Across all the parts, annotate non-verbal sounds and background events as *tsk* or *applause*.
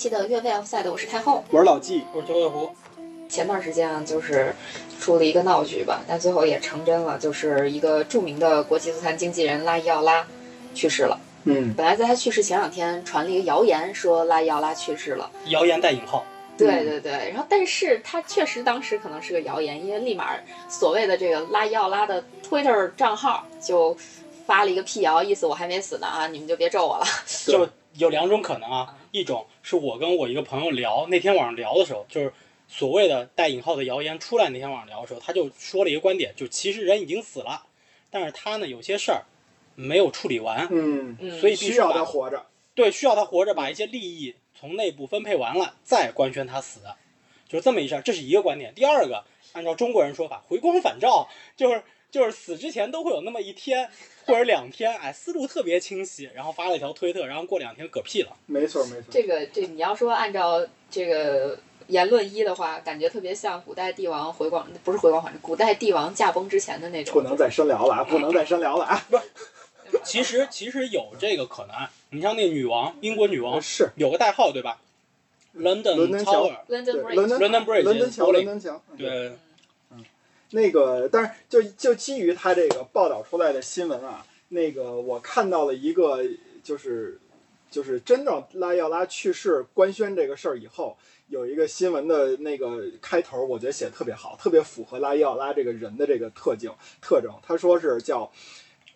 期的越位 Offside，我是太后。我是老纪，我是九尾狐，前段时间啊，就是出了一个闹剧吧，但最后也成真了，就是一个著名的国际足坛经纪人拉伊奥拉去世了。嗯，本来在他去世前两天传了一个谣言，说拉伊奥拉去世了。谣言带引号，对对对，然后但是他确实当时可能是个谣言，因为立马所谓的这个拉伊奥拉的 Twitter 账号就发了一个辟谣，意思我还没死呢啊，你们就别咒我了。就有两种可能啊，一种是我跟我一个朋友聊，那天晚上聊的时候，就是所谓的带引号的谣言出来那天晚上聊的时候，他就说了一个观点，就其实人已经死了，但是他呢有些事儿没有处理完，嗯，嗯，所以必须需要他把活着。对需要他活着把一些利益从内部分配完了，再官宣他死，就是这么一事儿，这是一个观点。第二个，按照中国人说法，回光返照，就是就是死之前都会有那么一天或者两天，哎，思路特别清晰，然后发了一条推特，然后过两天嗝屁了。没错没错，这个这你要说按照这个言论一的话，感觉特别像古代帝王回光，不是回光返照，古代帝王驾崩之前的那种。不能再深聊了啊，不能再深聊了啊。不其实其实有这个可能，你像那女王，英国女王是有个代号对吧？London 伦敦桥 Tower，London 对 Bridge，伦敦 London Bridge 伦敦桥，伦敦桥。嗯对，那个，但是就就基于他这个报道出来的新闻啊，那个我看到了一个，就是就是真正拉伊奥拉去世官宣这个事儿以后，有一个新闻的那个开头，我觉得写的特别好，特别符合拉伊奥拉这个人的这个特性特征。他说是叫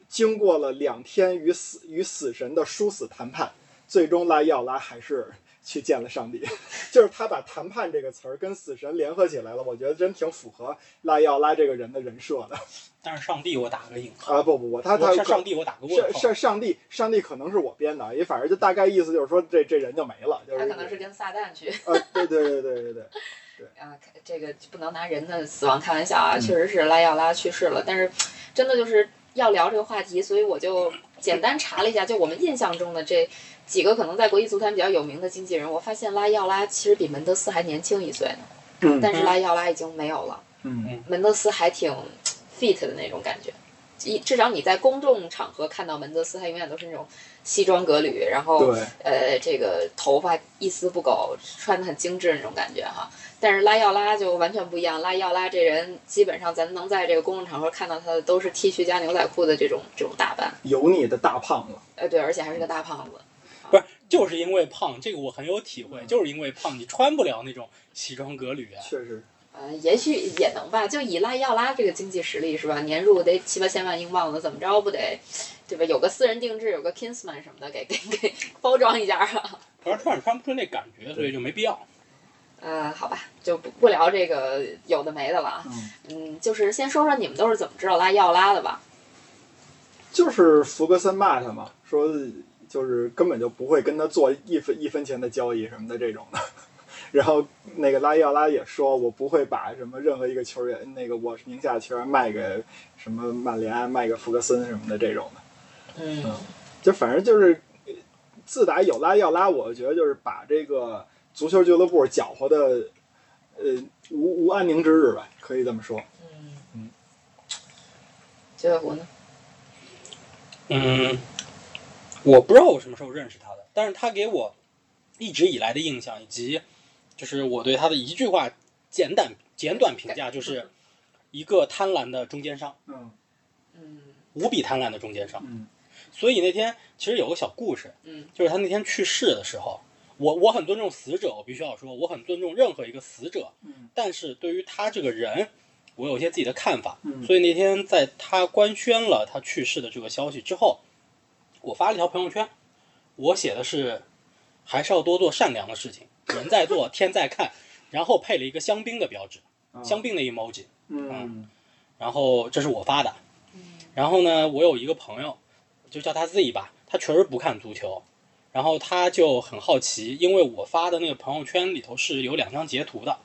经过了两天与死与死神的殊死谈判，最终拉伊奥拉还是。去见了上帝，*laughs* 就是他把谈判这个词儿跟死神联合起来了，我觉得真挺符合拉伊奥拉这个人的人设的。但是上帝我打个引号，啊！不不不，他他是上帝我打个问号。上上帝，上帝可能是我编的，也反正就大概意思就是说这这人就没了，就是他可能是跟撒旦去。啊，对对对对对 *laughs* 对，啊，这个不能拿人的死亡开玩笑啊，嗯。确实是拉伊奥拉去世了，但是真的就是要聊这个话题，所以我就简单查了一下，就我们印象中的这几个可能在国际足坛比较有名的经纪人，我发现拉伊奥拉其实比门德斯还年轻一岁呢，嗯但是拉伊奥拉已经没有了，嗯门德斯还挺 fit 的那种感觉。一至少你在公众场合看到门德斯，他永远都是那种西装革履，然后，呃，这个头发一丝不苟，穿的很精致那种感觉哈。但是拉伊奥拉就完全不一样，拉伊奥拉这人基本上咱能在这个公众场合看到他的都是 T 恤加牛仔裤的这种这种打扮，油腻的大胖子，呃，对，而且还是个大胖子。就是因为胖，这个我很有体会，就是因为胖，你穿不了那种西装革履啊。确实，呃，也许也能吧，就以拉要拉这个经济实力是吧，年入得七八千万英镑的，怎么着不得，对吧？有个私人定制，有个 Kingsman 什么的，给给给包装一下啊。反正穿也穿不出那感觉，所以就没必要。呃，好吧，就不不聊这个有的没的了啊。嗯，嗯，就是先说说你们都是怎么知道拉要拉的吧？就是福格森骂他嘛，说就是根本就不会跟他做一分一分钱的交易什么的这种的。然后那个拉伊奥拉也说，我不会把什么任何一个球员，那个我名下的球员卖给什么曼联，卖给福格森什么的这种的。嗯就反正就是，呃自打有拉伊奥拉，我觉得就是把这个足球俱乐部搅和的，呃，无无安宁之日吧，可以这么说。嗯嗯，九尾狐呢？嗯，我不知道我什么时候认识他的，但是他给我一直以来的印象，以及就是我对他的一句话简短简短评价，就是一个贪婪的中间商，嗯嗯无比贪婪的中间商。嗯所以那天其实有个小故事，嗯就是他那天去世的时候，我我很尊重死者，我必须要说，我很尊重任何一个死者，嗯但是对于他这个人，我有一些自己的看法。嗯所以那天在他官宣了他去世的这个消息之后，我发了一条朋友圈，我写的是还是要多做善良的事情，人在做天在看，然后配了一个香槟的标志，香槟的 emoji，嗯。然后这是我发的。然后呢，我有一个朋友，就叫他 Z 吧，他确实不看足球，然后他就很好奇，因为我发的那个朋友圈里头是有两张截图的，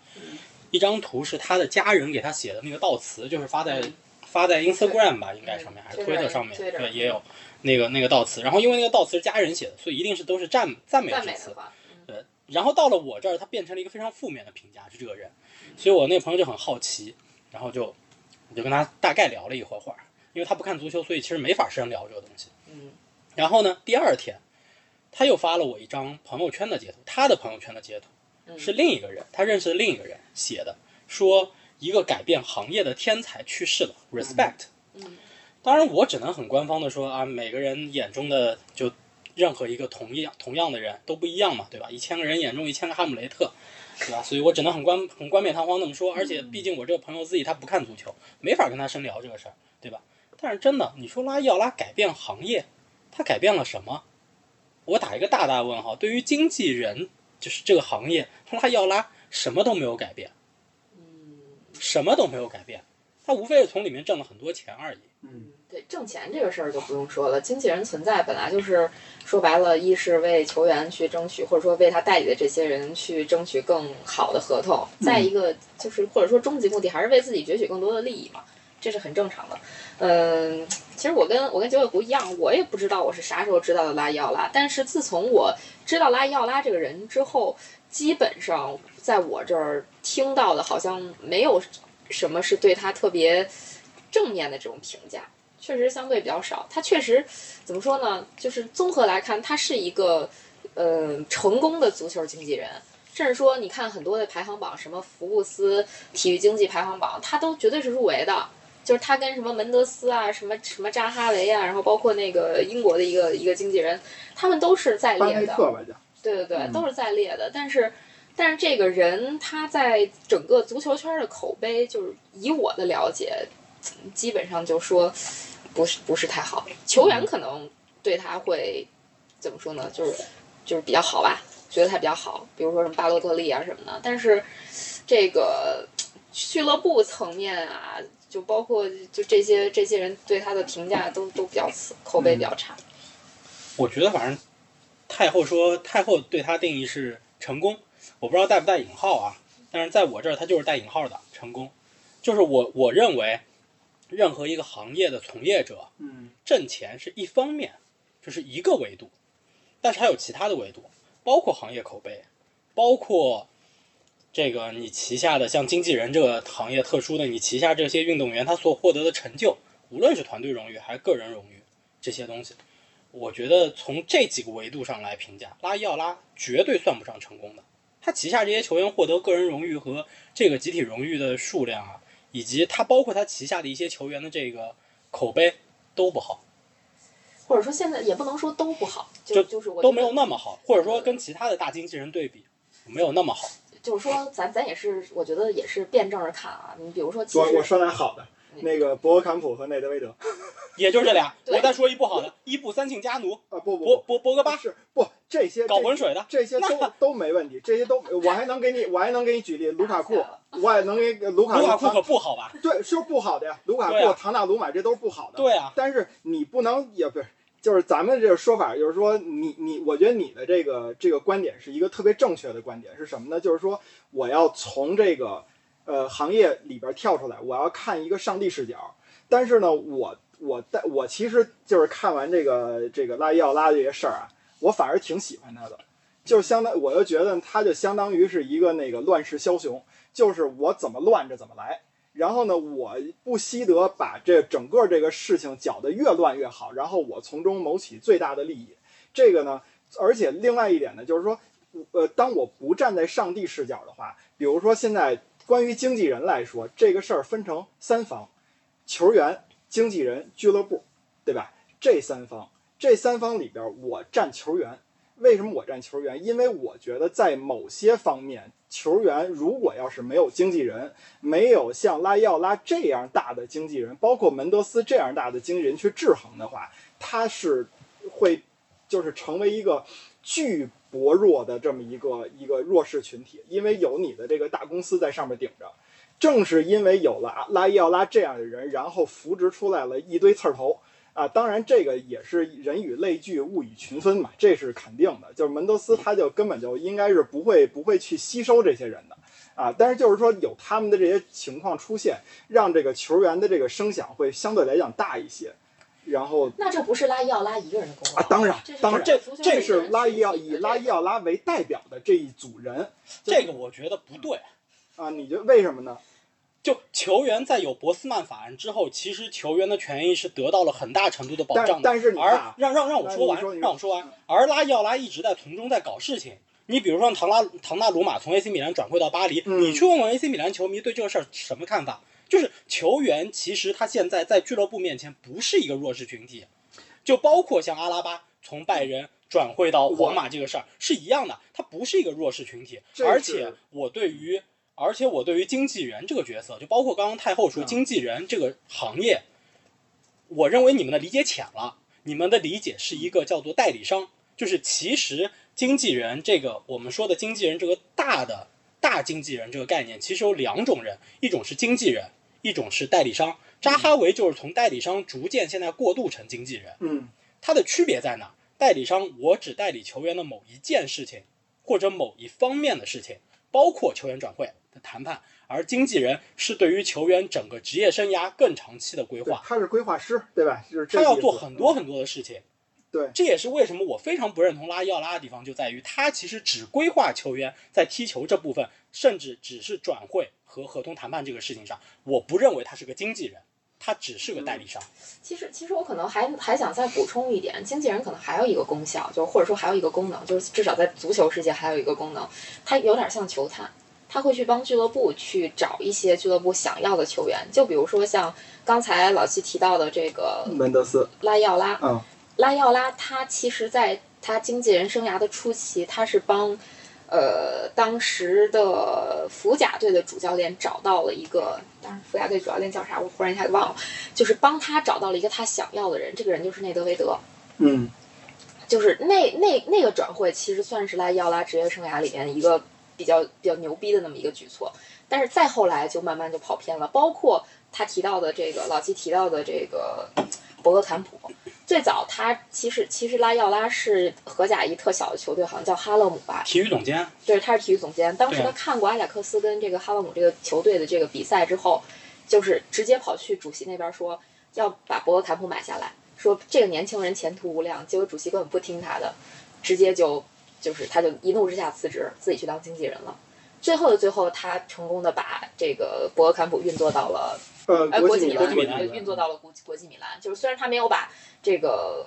一张图是他的家人给他写的那个悼词，就是发在发在 Instagram 吧，应该上面还是 Twitter，Twitter 上面，对，也有那个那个悼词。然后因为那个悼词是家人写的，所以一定是都是赞赞美之词赞美的。话，嗯对，然后到了我这儿，他变成了一个非常负面的评价，是这个人，所以我那个朋友就很好奇，然后就我就跟他大概聊了一会儿会儿，因为他不看足球，所以其实没法深聊这个东西。嗯然后呢，第二天他又发了我一张朋友圈的截图，他的朋友圈的截图嗯是另一个人，他认识的另一个人写的，说一个改变行业的天才去世了，respect。嗯当然，我只能很官方的说啊，每个人眼中的就任何一个同样同样的人都不一样嘛，对吧？一千个人眼中一千个哈姆雷特，对吧？所以我只能很冠很冠冕堂皇那么说。而且毕竟我这个朋友自己他不看足球，没法跟他深聊这个事儿，对吧？但是真的，你说拉伊奥拉改变行业，他改变了什么？我打一个大大问号。对于经纪人，就是这个行业，拉伊奥拉什么都没有改变，嗯，什么都没有改变，他无非是从里面挣了很多钱而已。嗯对，挣钱这个事儿就不用说了，经纪人存在本来就是说白了，一是为球员去争取，或者说为他代理的这些人去争取更好的合同；再一个就是或者说终极目的还是为自己攫取更多的利益嘛，这是很正常的。嗯，其实我跟我跟九尾狐一样，我也不知道我是啥时候知道的拉伊奥拉，但是自从我知道拉伊奥拉这个人之后，基本上在我这儿听到的好像没有什么是对他特别正面的这种评价。确实相对比较少。他确实怎么说呢？就是综合来看，他是一个呃成功的足球经纪人。甚至说，你看很多的排行榜，什么福布斯体育经济排行榜，他都绝对是入围的。就是他跟什么门德斯啊，什么什么扎哈维啊，然后包括那个英国的一个一个经纪人，他们都是在列的。对对对，嗯都是在列的。但是，但是这个人他在整个足球圈的口碑，就是以我的了解，基本上就说不是不是太好。球员可能对他会怎么说呢？就是就是比较好吧，觉得他比较好，比如说什么巴洛特利啊什么的。但是这个俱乐部层面啊，就包括就这些这些人对他的评价都都比较次，口碑比较差。我觉得反正太后说太后对他定义是成功，我不知道带不带引号啊，但是在我这儿他就是带引号的成功，就是我我认为任何一个行业的从业者嗯挣钱是一方面，就是一个维度，但是还有其他的维度，包括行业口碑，包括这个你旗下的像经纪人这个行业特殊的，你旗下这些运动员他所获得的成就，无论是团队荣誉还是个人荣誉这些东西，我觉得从这几个维度上来评价，拉伊奥拉绝对算不上成功的。他旗下这些球员获得个人荣誉和这个集体荣誉的数量啊，以及他包括他旗下的一些球员的这个口碑都不好。或者说现在也不能说都不好，就就就是我都没有那么好，或者说跟其他的大经纪人对比，没有那么好。就是说，咱咱也是，我觉得也是辩证着看啊。你比如说，其我我说点好的，那个博格坎普和内德维德也就是这俩，*laughs* 我再说一不好的，伊布三庆加奴、啊，不不博不，博博格巴是不这些搞浑水的，这些都都没问题，这些都我还能给你，我还能给你举例，卢卡库我也能给卢卡卢卡库可不好吧？对是不好的呀，卢卡库、唐纳鲁马这都是不好的。对啊，但是你不能也不是，就是咱们这个说法，就是说你你，我觉得你的这个这个观点是一个特别正确的观点，是什么呢？就是说我要从这个呃行业里边跳出来，我要看一个上帝视角。但是呢，我我在我其实就是看完这个这个拉伊奥拉这些事儿啊，我反而挺喜欢他的，就相当我就觉得他就相当于是一个那个乱世枭雄，就是我怎么乱着怎么来。然后呢，我不惜得把这整个这个事情搅得越乱越好，然后我从中谋取最大的利益。这个呢，而且另外一点呢，就是说，呃，当我不站在上帝视角的话，比如说现在关于经纪人来说，这个事儿分成三方：球员、经纪人、俱乐部，对吧？这三方，这三方里边，我站球员。为什么我站球员？因为我觉得在某些方面，球员如果要是没有经纪人，没有像拉伊奥拉这样大的经纪人，包括门德斯这样大的经纪人去制衡的话，他是会就是成为一个巨薄弱的这么一个一个弱势群体，因为有你的这个大公司在上面顶着。正是因为有了拉伊奥拉这样的人，然后扶植出来了一堆刺儿头啊！当然，这个也是人以类聚，物以群分嘛，这是肯定的。就是门德斯他就根本就应该是不会不会去吸收这些人的啊。但是就是说有他们的这些情况出现，让这个球员的这个声响会相对来讲大一些。然后那这不是拉伊奥拉一个人的功劳啊，当然这当然，这这是是拉伊奥以拉伊奥拉为代表的这一组人。这个我觉得不对。啊，你觉得为什么呢？就球员在有博斯曼法案之后，其实球员的权益是得到了很大程度的保障的。但但是你看而啊让让让我说完说，说让我说完。而拉伊奥拉一直在从中在搞事情。你比如说唐拉唐纳鲁马从 AC 米兰转会到巴黎，嗯你去问问 AC 米兰球迷对这个事儿什么看法？就是球员其实他现在在俱乐部面前不是一个弱势群体，就包括像阿拉巴从拜仁转会到皇马这个事儿是一样的，他不是一个弱势群体。而且我对于，而且我对于经纪人这个角色，就包括刚刚太后说嗯经纪人这个行业，我认为你们的理解浅了，你们的理解是一个叫做代理商，就是其实经纪人这个我们说的经纪人这个大的大经纪人这个概念，其实有两种人，一种是经纪人，一种是代理商。扎哈维就是从代理商逐渐现在过渡成经纪人，嗯它的区别在哪？代理商我只代理球员的某一件事情，或者某一方面的事情，包括球员转会的谈判，而经纪人是对于球员整个职业生涯更长期的规划，他是规划师，对吧？就是他要做很多很多的事情。对这也是为什么我非常不认同拉伊奥拉的地方，就在于他其实只规划球员在踢球这部分，甚至只是转会和合同谈判这个事情上，我不认为他是个经纪人，他只是个代理商。其实，其实我可能还还想再补充一点，经纪人可能还有一个功效，就是或者说还有一个功能，就是至少在足球世界还有一个功能，它有点像球探，他会去帮俱乐部去找一些俱乐部想要的球员，就比如说像刚才老七提到的这个门德斯，拉伊奥拉，嗯拉伊奥拉他其实在他经纪人生涯的初期，他是帮呃当时的福甲队的主教练找到了一个，当时福甲队主教练叫啥，我忽然一下就忘了，就是帮他找到了一个他想要的人，这个人就是内德维德。嗯。就是那那那个转会，其实算是拉伊奥拉职业生涯里面一个比较比较牛逼的那么一个举措，但是再后来就慢慢就跑偏了，包括他提到的这个老七提到的这个博格坎普，最早他其实其实拉伊奥拉是荷甲一特小的球队，好像叫哈勒姆吧，体育总监，对，他是体育总监。当时他看过阿贾克斯跟这个哈勒姆这个球队的这个比赛之后，就是直接跑去主席那边说要把博格坎普买下来，说这个年轻人前途无量。结果主席根本不听他的，直接就就是他就一怒之下辞职，自己去当经纪人了。最后的最后，他成功的把这个博格坎普运作到了呃，呃，国际米兰，运作到了国国际米兰。就是虽然他没有把这个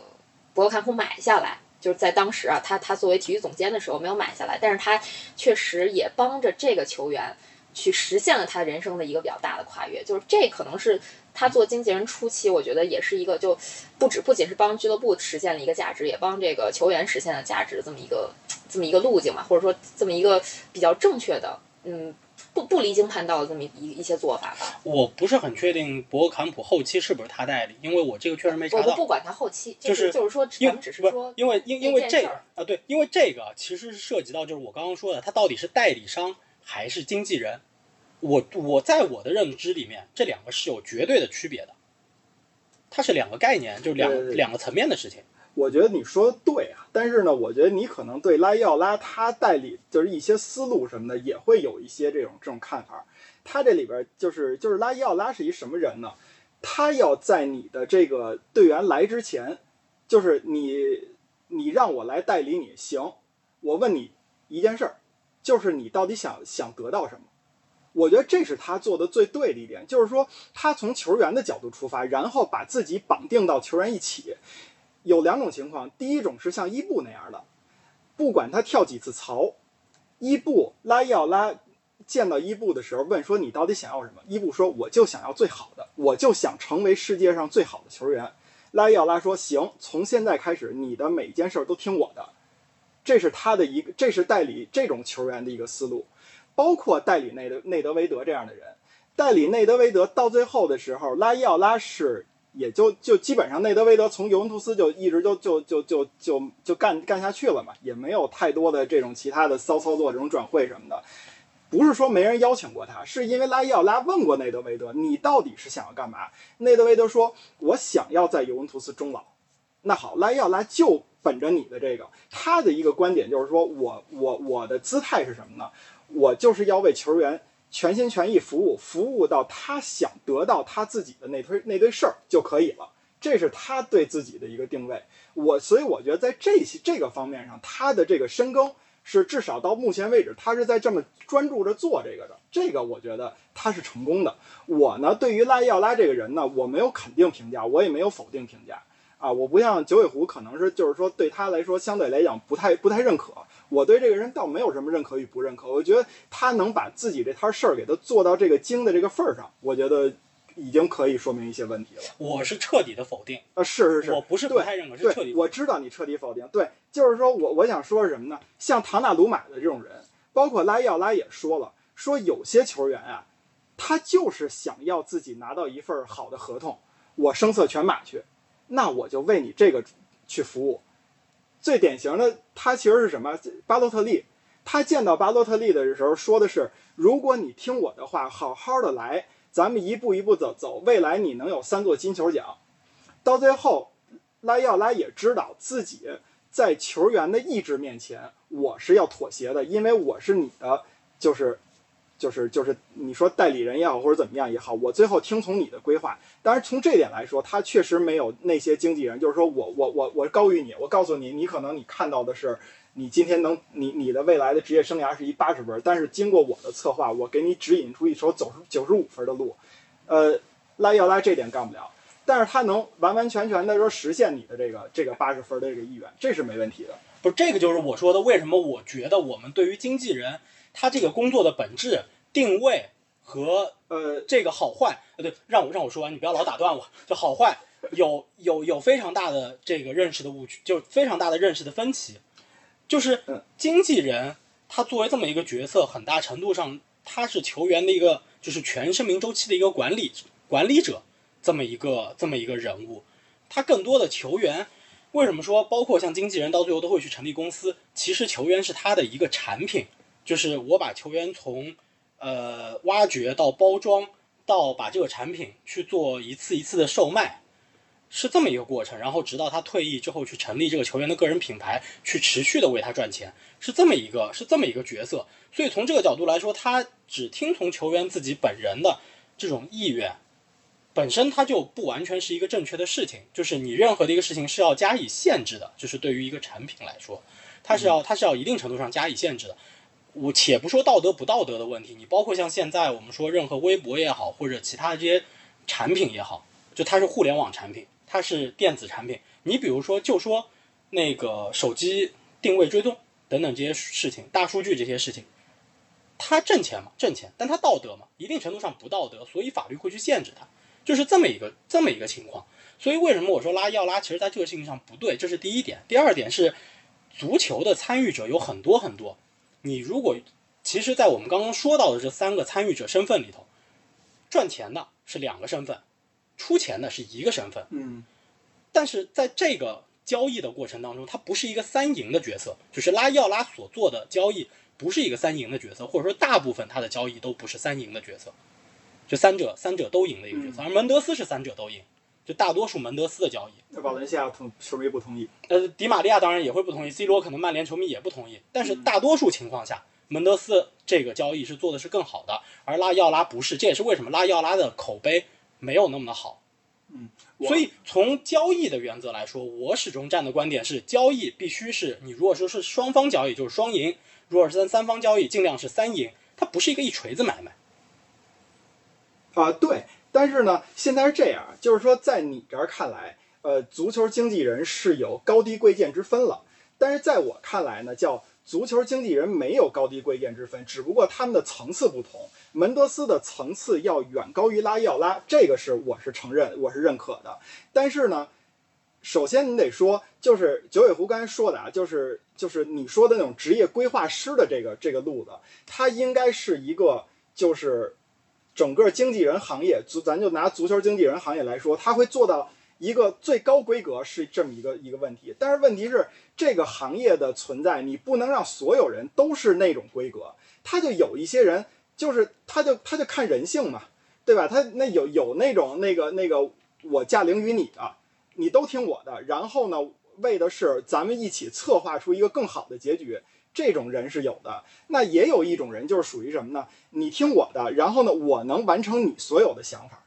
博格坎普买下来，就是在当时啊，他他作为体育总监的时候没有买下来，但是他确实也帮着这个球员去实现了他人生的一个比较大的跨越。就是这可能是他做经纪人初期，我觉得也是一个就不止不仅是帮俱乐部实现了一个价值，也帮这个球员实现了价值这么一个这么一个路径嘛，或者说这么一个比较正确的，嗯。不不离经叛道的这么一一些做法吧，我不是很确定博格坎普后期是不是他代理，因为我这个确实没查到。我不不管他后期，就是是就是说，因为咱们只是说，因为因因为这啊，对，因为这个其实是涉及到就是我刚刚说的，他到底是代理商还是经纪人？我我在我的认知里面，这两个是有绝对的区别的，它是两个概念，就是两对对对两个层面的事情。我觉得你说的对啊，但是呢，我觉得你可能对拉伊奥拉他代理就是一些思路什么的，也会有一些这种这种看法。他这里边就是就是拉伊奥拉是一什么人呢？他要在你的这个队员来之前，就是你你让我来代理你行，我问你一件事儿，就是你到底想想得到什么？我觉得这是他做的最对的一点，就是说他从球员的角度出发，然后把自己绑定到球员一起。有两种情况，第一种是像伊布那样的，不管他跳几次槽，伊布拉伊奥拉见到伊布的时候问说你到底想要什么？伊布说我就想要最好的，我就想成为世界上最好的球员。拉伊奥拉说行，从现在开始你的每一件事儿都听我的。这是他的一个，这是代理这种球员的一个思路，包括代理内德内德维德这样的人。代理内德维德到最后的时候，拉伊奥拉是也就就基本上内德维德从尤文图斯就一直就就就就就就干干下去了嘛，也没有太多的这种其他的骚操作，这种转会什么的。不是说没人邀请过他，是因为拉伊奥拉问过内德维德，你到底是想要干嘛？内德维德说，我想要在尤文图斯终老。那好，拉伊奥拉就本着你的这个，他的一个观点就是说我我我的姿态是什么呢？我就是要为球员全心全意服务，服务到他想得到他自己的那堆那堆事儿就可以了。这是他对自己的一个定位。我所以我觉得在这些这个方面上，他的这个深耕是至少到目前为止，他是在这么专注着做这个的。这个我觉得他是成功的。我呢，对于拉伊奥拉这个人呢，我没有肯定评价，我也没有否定评价啊。我不像九尾狐，可能是就是说对他来说相对来讲不太不太认可。我对这个人倒没有什么认可与不认可，我觉得他能把自己这摊事儿给他做到这个精的这个份儿上，我觉得已经可以说明一些问题了。我是彻底的否定，啊，是是是，我不是不太认可，是彻底。我知道你彻底否定。对，就是说我我想说什么呢？像唐纳鲁马的这种人，包括拉伊奥拉也说了，说有些球员啊，他就是想要自己拿到一份好的合同，我声色犬马去，那我就为你这个去服务。最典型的，他其实是什么？巴洛特利，他见到巴洛特利的时候说的是：如果你听我的话，好好的来，咱们一步一步走走，未来你能有三座金球奖。到最后，拉要拉也知道自己在球员的意志面前，我是要妥协的，因为我是你的，就是，就是就是你说代理人也好，或者怎么样也好，我最后听从你的规划。当然，从这点来说，他确实没有那些经纪人，就是说我我我我高于你，我告诉你，你可能你看到的是。你今天能，你你的未来的职业生涯是一八十分，但是经过我的策划，我给你指引出一条走九十五分的路。呃，拉要拉这点干不了，但是他能完完全全的说实现你的这个这个八十分的这个意愿，这是没问题的。不是这个，就是我说的，为什么我觉得我们对于经纪人他这个工作的本质定位和呃，这个好坏，呃，对，让我让我说完，你不要老打断我，就好坏有有有非常大的这个认识的误区，就非常大的认识的分歧，就是经纪人他作为这么一个角色，很大程度上他是球员的一个就是全生命周期的一个管理管理者，这么一个这么一个人物，他更多的球员。为什么说包括像经纪人到最后都会去成立公司？其实球员是他的一个产品，就是我把球员从呃挖掘到包装，到把这个产品去做一次一次的售卖，是这么一个过程。然后直到他退役之后去成立这个球员的个人品牌，去持续的为他赚钱，是这么一个是这么一个角色。所以从这个角度来说，他只听从球员自己本人的这种意愿。本身它就不完全是一个正确的事情，就是你任何的一个事情是要加以限制的，就是对于一个产品来说，它是要它是要一定程度上加以限制的。我且不说道德不道德的问题，你包括像现在我们说任何微博也好，或者其他的这些产品也好，就它是互联网产品，它是电子产品。你比如说，就说那个手机定位追踪等等这些事情，大数据这些事情，它挣钱嘛，挣钱，但它道德嘛，一定程度上不道德，所以法律会去限制它。就是这么一个这么一个情况。所以为什么我说拉要拉其实在这个事情上不对，这是第一点。第二点是，足球的参与者有很多很多。你如果其实，在我们刚刚说到的这三个参与者身份里头，赚钱的是两个身份，出钱的是一个身份。嗯但是在这个交易的过程当中，它不是一个三赢的角色，就是拉要拉所做的交易不是一个三赢的角色，或者说大部分他的交易都不是三赢的角色，就三者三者都赢的一个角色。而门德斯是三者都赢，就大多数门德斯的交易。那瓦伦西亚同球迷不同意。呃，迪玛利亚当然也会不同意，C 罗可能曼联球迷也不同意，但是大多数情况下，门德斯这个交易是做的是更好的，而拉伊奥拉不是，这也是为什么拉伊奥拉的口碑没有那么的好。嗯所以从交易的原则来说，我始终站的观点是，交易必须是你如果说是双方交易就是双赢，如果是三三方交易尽量是三赢，它不是一个一锤子买卖。啊，对，但是呢，现在是这样，就是说，在你这儿看来，呃，足球经纪人是有高低贵贱之分了。但是在我看来呢，叫足球经纪人没有高低贵贱之分，只不过他们的层次不同。门德斯的层次要远高于拉伊奥拉，这个是我是承认，我是认可的。但是呢，首先你得说，就是九尾狐刚才说的啊，就是就是你说的那种职业规划师的这个这个路子，它应该是一个就是整个经纪人行业，足咱就拿足球经纪人行业来说，他会做到一个最高规格是这么一个一个问题。但是问题是，这个行业的存在，你不能让所有人都是那种规格，他就有一些人，就是他就他就看人性嘛，对吧？他那有有那种那个那个我驾凌于你的，你都听我的，然后呢，为的是咱们一起策划出一个更好的结局。这种人是有的，那也有一种人就是属于什么呢？你听我的，然后呢，我能完成你所有的想法。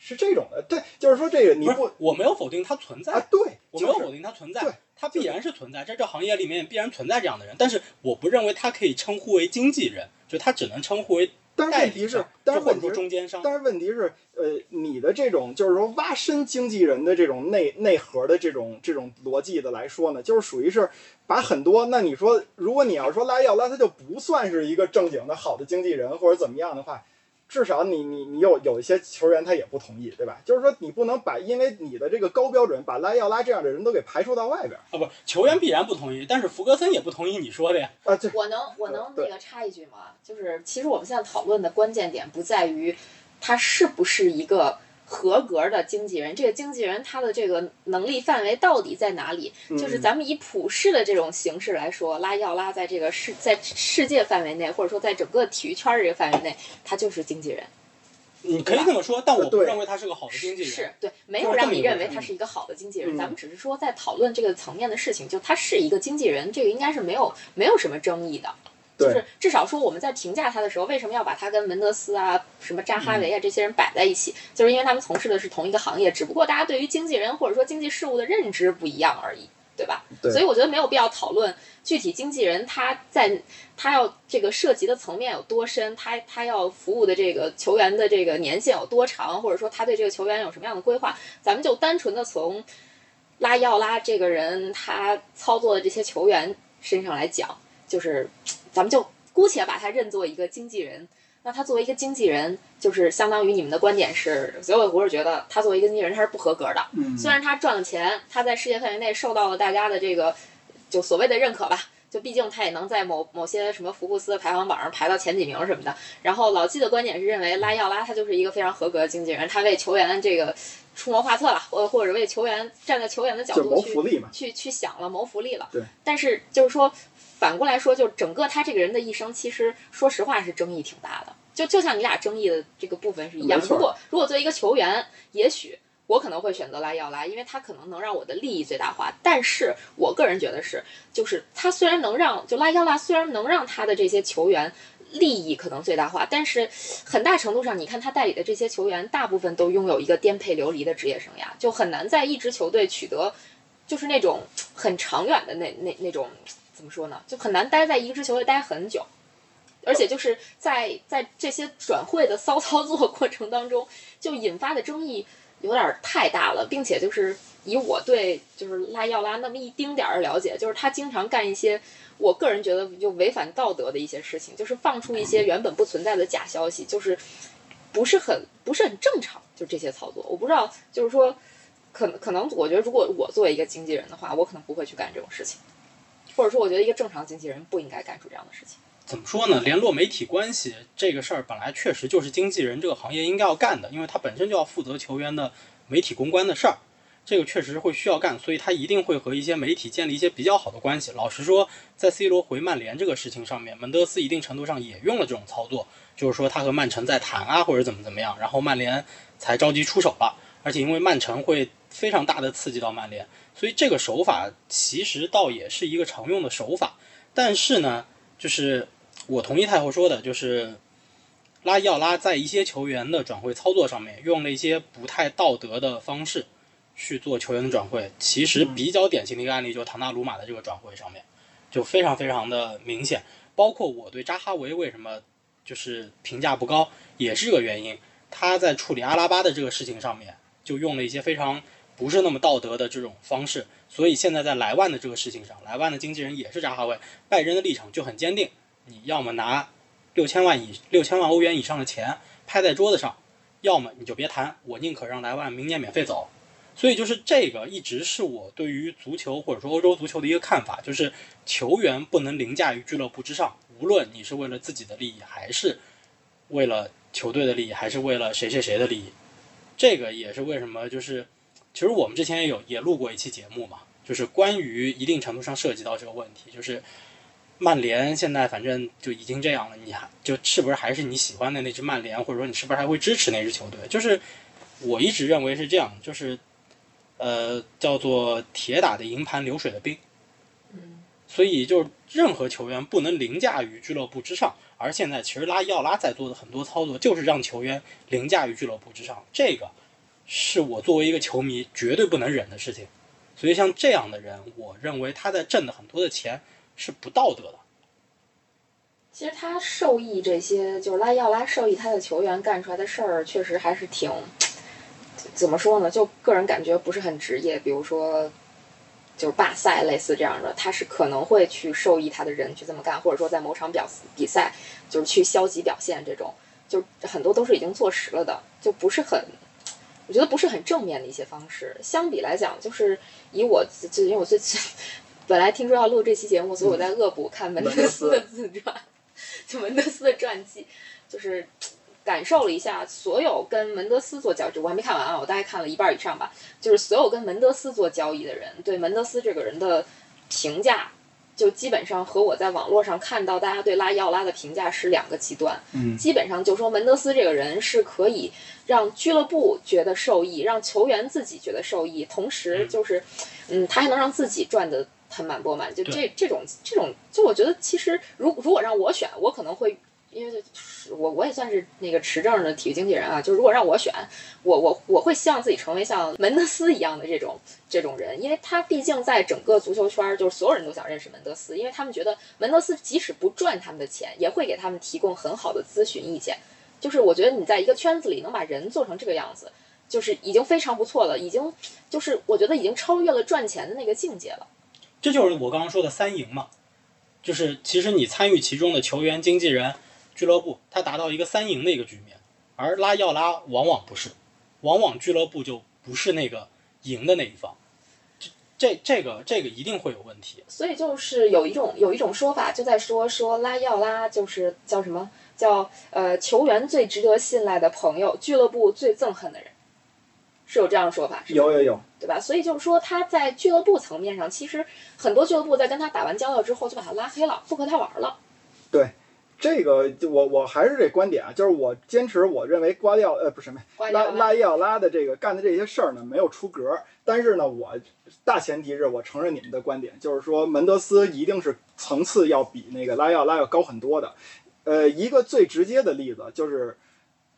是这种的。对，就是说这个你不不，我没有否定它存在，啊，对，我没有否定它存在，对它必然是存在，在这行业里面必然存在这样的人，但是我不认为他可以称呼为经纪人，就他只能称呼为但是问题是但是问题是，中间商。但是问题是，呃，你的这种就是说挖深经纪人的这种内内核的这种这种逻辑的来说呢，就是属于是把很多，那你说，如果你要说拉要拉，他就不算是一个正经的好的经纪人或者怎么样的话。至少你你你有有一些球员他也不同意，对吧？就是说你不能把因为你的这个高标准把拉要拉这样的人都给排除到外边儿啊，不，球员必然不同意，但是福格森也不同意你说的呀。啊！这我能我能那个插一句吗？就是其实我们现在讨论的关键点不在于他是不是一个合格的经纪人，这个经纪人他的这个能力范围到底在哪里？就是嗯咱们以普世的这种形式来说，拉要拉在这个世在世界范围内，或者说在整个体育圈儿这个范围内，他就是经纪人。你可以这么说，但我不认为他是个好的经纪人。是对，没有让你认为他是一个好的经纪人，嗯咱们只是说在讨论这个层面的事情，就他是一个经纪人，这个应该是没有没有什么争议的。就是至少说我们在评价他的时候，为什么要把他跟门德斯啊、什么扎哈维啊这些人摆在一起？就是因为他们从事的是同一个行业，只不过大家对于经纪人或者说经济事务的认知不一样而已，对吧？对所以我觉得没有必要讨论具体经纪人他在他要这个涉及的层面有多深，他他要服务的这个球员的这个年限有多长，或者说他对这个球员有什么样的规划，咱们就单纯的从拉要拉这个人他操作的这些球员身上来讲，就是咱们就姑且把他认作一个经纪人。那他作为一个经纪人，就是相当于你们的观点是，所以我是觉得他作为一个经纪人他是不合格的。嗯虽然他赚了钱，他在世界范围内受到了大家的这个就所谓的认可吧，就毕竟他也能在某某些什么福布斯的排行榜上排到前几名什么的。然后老季的观点是认为拉要拉他就是一个非常合格的经纪人，他为球员这个出谋划策了，或或者为球员站在球员的角度去谋福利嘛。去去想了谋福利了。对。但是就是说，反过来说，就整个他这个人的一生，其实说实话是争议挺大的。就就像你俩争议的这个部分是一样。如果如果作为一个球员，也许我可能会选择拉要拉，因为他可能能让我的利益最大化。但是我个人觉得是，就是他虽然能让就拉要拉虽然能让他的这些球员。利益可能最大化，但是很大程度上，你看他代理的这些球员，大部分都拥有一个颠沛流离的职业生涯，就很难在一支球队取得就是那种很长远的那那那种怎么说呢？就很难待在一个支球队待很久，而且就是在在这些转会的骚操作过程当中，就引发的争议有点太大了，并且就是以我对就是拉要拉那么一丁点儿的了解，就是他经常干一些我个人觉得就违反道德的一些事情，就是放出一些原本不存在的假消息，就是不是很不是很正常，就这些操作，我不知道，就是说。可能可能，我觉得如果我作为一个经纪人的话，我可能不会去干这种事情，或者说，我觉得一个正常经纪人不应该干出这样的事情。怎么说呢？联络媒体关系这个事儿本来确实就是经纪人这个行业应该要干的，因为他本身就要负责球员的媒体公关的事儿，这个确实会需要干，所以他一定会和一些媒体建立一些比较好的关系。老实说，在 C 罗回曼联这个事情上面，门德斯一定程度上也用了这种操作，就是说他和曼城在谈啊，或者怎么怎么样，然后曼联才着急出手了，而且因为曼城会非常大的刺激到曼联，所以这个手法其实倒也是一个常用的手法，但是呢，就是。我同意太后说的，就是拉伊奥拉在一些球员的转会操作上面用了一些不太道德的方式去做球员的转会。其实比较典型的一个案例就是唐纳鲁马的这个转会上面，就非常非常的明显。包括我对扎哈维为什么就是评价不高，也是这个原因。他在处理阿拉巴的这个事情上面，就用了一些非常不是那么道德的这种方式。所以现在在莱万的这个事情上，莱万的经纪人也是扎哈维，拜仁的立场就很坚定。你要么拿六千万以六千万欧元以上的钱拍在桌子上，要么你就别谈，我宁可让莱万明年免费走。所以就是这个一直是我对于足球或者说欧洲足球的一个看法，就是球员不能凌驾于俱乐部之上，无论你是为了自己的利益，还是为了球队的利益，还是为了谁谁谁的利益。这个也是为什么就是，其实我们之前也有也录过一期节目嘛，就是关于一定程度上涉及到这个问题，就是。曼联现在反正就已经这样了，你还就是不是还是你喜欢的那支曼联，或者说你是不是还会支持那支球队？就是我一直认为是这样，就是呃叫做铁打的营盘流水的兵，嗯，所以就是任何球员不能凌驾于俱乐部之上。而现在其实拉奥拉在做的很多操作，就是让球员凌驾于俱乐部之上，这个是我作为一个球迷绝对不能忍的事情。所以像这样的人，我认为他在挣的很多的钱是不道德的。其实他受益这些，就是拉伊奥拉受益他的球员干出来的事儿，确实还是挺怎么说呢？就个人感觉不是很职业。比如说，就是罢赛类似这样的，他是可能会去受益他的人去这么干，或者说在某场表比赛就是去消极表现这种，就很多都是已经坐实了的，就不是很，我觉得不是很正面的一些方式。相比来讲，就是以我就因为我最近 *laughs* 本来听说要录这期节目，所以我在恶补看门德斯的自传。就门德斯的传记，就是感受了一下所有跟门德斯做交易，我还没看完啊，我大概看了一半以上吧。就是所有跟门德斯做交易的人对门德斯这个人的评价，就基本上和我在网络上看到大家对拉伊奥拉的评价是两个极端。嗯基本上就说门德斯这个人是可以让俱乐部觉得受益，让球员自己觉得受益，同时就是，嗯，他还能让自己赚得盆满钵满。就这这种这种，就我觉得其实如如果让我选，我可能会。因为就是我我也算是那个持证的体育经纪人啊，就是如果让我选，我我我会希望自己成为像门德斯一样的这种这种人，因为他毕竟在整个足球圈儿，就是所有人都想认识门德斯，因为他们觉得门德斯即使不赚他们的钱，也会给他们提供很好的咨询意见。就是我觉得你在一个圈子里能把人做成这个样子，就是已经非常不错了，已经就是我觉得已经超越了赚钱的那个境界了。这就是我刚刚说的三赢嘛，就是其实你参与其中的球员、经纪人、俱乐部，它达到一个三赢的一个局面。而拉要拉往往不是，往往俱乐部就不是那个赢的那一方，这这这个这个一定会有问题。所以就是有一种有一种说法，就在说说拉要拉就是叫什么叫呃球员最值得信赖的朋友，俱乐部最憎恨的人，是有这样的说法，有有有，对吧？所以就是说他在俱乐部层面上，其实很多俱乐部在跟他打完交道之后就把他拉黑了，不和他玩了。对这个就我我还是这观点啊，就是我坚持，我认为瓜迪奥呃不是什么拉拉伊奥拉的这个干的这些事儿呢没有出格，但是呢，我大前提是我承认你们的观点，就是说门德斯一定是层次要比那个拉伊奥拉要高很多的。呃，一个最直接的例子就是，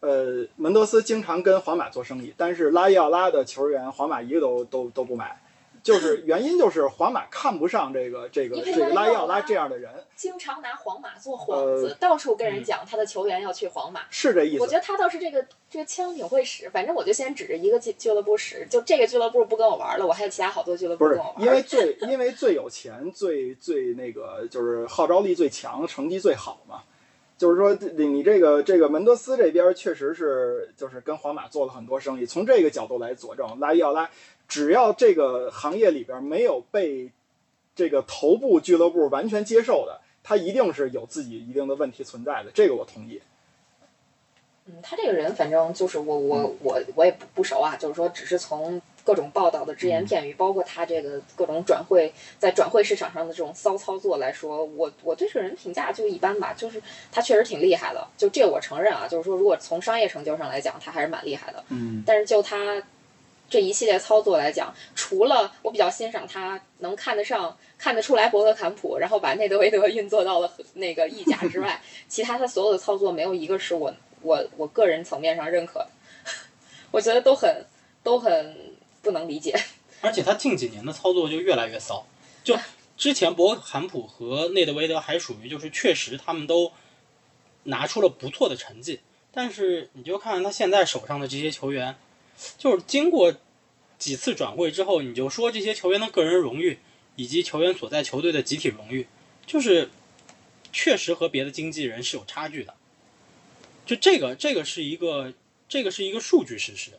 呃，门德斯经常跟皇马做生意，但是拉伊奥拉的球员皇马一个都都都不买，就是 *laughs* 原因就是皇马看不上这个这个这个拉伊奥拉这样的人，经常拿皇马做幌子，到处跟人讲他的球员要去皇马。是这意思我觉。得他倒是这个这个枪挺会使，反正我就先指着一个俱俱乐部使，就这个俱乐部不跟我玩了，我还有其他好多俱乐部跟我玩。因为 *laughs* 最因为最有钱、最最那个就是号召力最强、成绩最好嘛。就是说，你你这个这个门德斯这边确实是就是跟皇马做了很多生意，从这个角度来佐证，拉伊奥拉只要这个行业里边没有被这个头部俱乐部完全接受的，他一定是有自己一定的问题存在的，这个我同意。嗯，他这个人反正就是我我我我也不不熟啊，就是说只是从各种报道的只言片语，包括他这个各种转会在转会市场上的这种骚操作来说，我我对这个人评价就一般吧，就是他确实挺厉害的，就这个我承认啊，就是说如果从商业成就上来讲，他还是蛮厉害的。嗯，但是就他这一系列操作来讲，除了我比较欣赏他能看得上、看得出来博格坎普，然后把内德维德运作到了那个意甲之外，*laughs* 其他他所有的操作没有一个是我我我个人层面上认可的，*laughs* 我觉得都很都很不能理解。*laughs* 而且他近几年的操作就越来越骚。就之前博坎普和内德维德还属于就是确实他们都拿出了不错的成绩，但是你就看他现在手上的这些球员，就是经过几次转会之后，你就说这些球员的个人荣誉以及球员所在球队的集体荣誉，就是确实和别的经纪人是有差距的。就这个，这个是一个，这个是一个数据事实。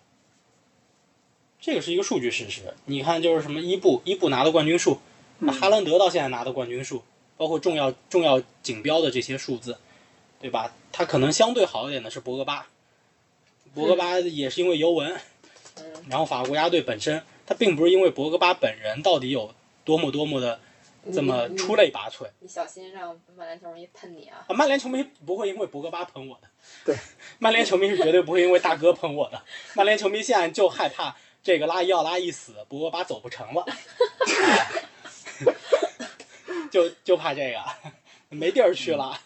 这个是一个数据事实。你看，就是什么伊布，伊布拿的冠军数，那哈兰德到现在拿的冠军数，包括重要重要锦标的这些数字，对吧？他可能相对好一点的是博格巴，博格巴也是因为尤文，嗯，然后法国国家队本身，他并不是因为博格巴本人到底有多么多么的这么出类拔萃。你小心让曼联球迷喷你啊！啊，曼联球迷不会因为博格巴喷我的，对，*laughs* 曼联球迷是绝对不会因为大哥喷我的。*laughs* 曼联球迷现在就害怕这个拉伊奥拉一死，博格巴走不成了，哎 *laughs* 就 *laughs* 就怕这个没地儿去了。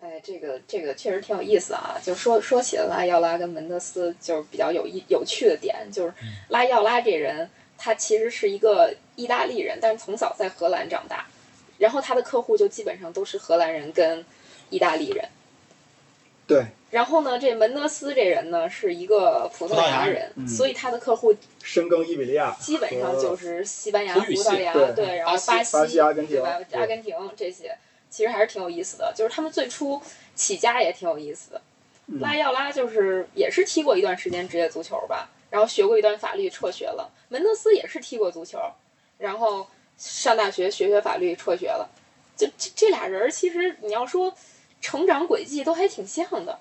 哎，这个这个确实挺有意思啊。就说说起了拉伊奥拉跟门德斯，就是比较有意有趣的点，就是拉伊奥拉这人，他其实是一个意大利人，但是从小在荷兰长大，然后他的客户就基本上都是荷兰人跟意大利人。对，然后呢，这门德斯这人呢是一个葡萄牙人，嗯所以他的客户深耕伊比利亚，基本上就是西班牙、葡萄牙，对对，然后巴西巴西、阿根廷对吧？阿根廷这些其实还是挺有意思的。就是他们最初起家也挺有意思的。嗯拉伊奥拉就是也是踢过一段时间职业足球吧，然后学过一段法律，辍学了。门德斯也是踢过足球，然后上大学学学法律，辍学了。就这这俩人儿，其实你要说成长轨迹都还挺像的，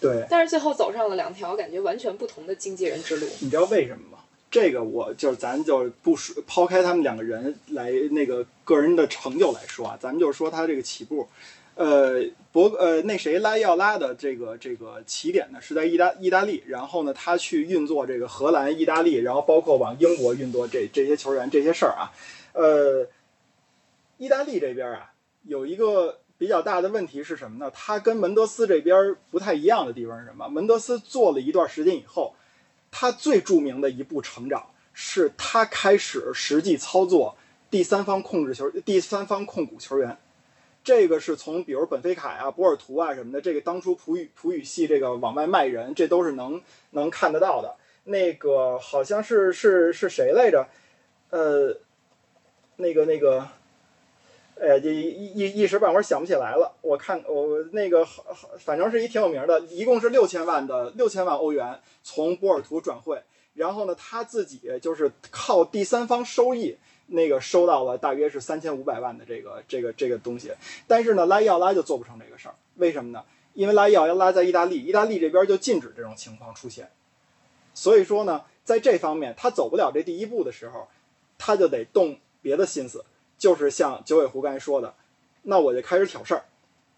对，但是最后走上了两条感觉完全不同的经纪人之路。你知道为什么吗？这个我就是咱就不说抛开他们两个人来那个个人的成就来说啊，咱们就说他这个起步，呃，博呃那谁拉要拉的这个这个起点呢是在意大意大利，然后呢他去运作这个荷兰、意大利，然后包括往英国运作这这些球员这些事儿啊，呃，意大利这边啊有一个比较大的问题是什么呢？他跟门德斯这边不太一样的地方是什么？门德斯做了一段时间以后。他最著名的一步成长是他开始实际操作第三方控制球、第三方控股球员。这个是从比如本菲卡啊、波尔图啊什么的，这个当初葡语葡语系这个往外卖人，这都是能能看得到的。那个好像是是是谁来着？呃，那个那个，哎呀，这一一一时半会儿想不起来了。我看我那个反正是一挺有名的，一共是六千万的六千万欧元从波尔图转会，然后呢他自己就是靠第三方收益。那个收到了大约是三千五百万的这个这个这个东西，但是呢，拉伊奥拉就做不成这个事儿，为什么呢？因为拉伊奥拉在意大利，意大利这边就禁止这种情况出现，所以说呢，在这方面他走不了这第一步的时候，他就得动别的心思，就是像九尾狐刚才说的，那我就开始挑事儿，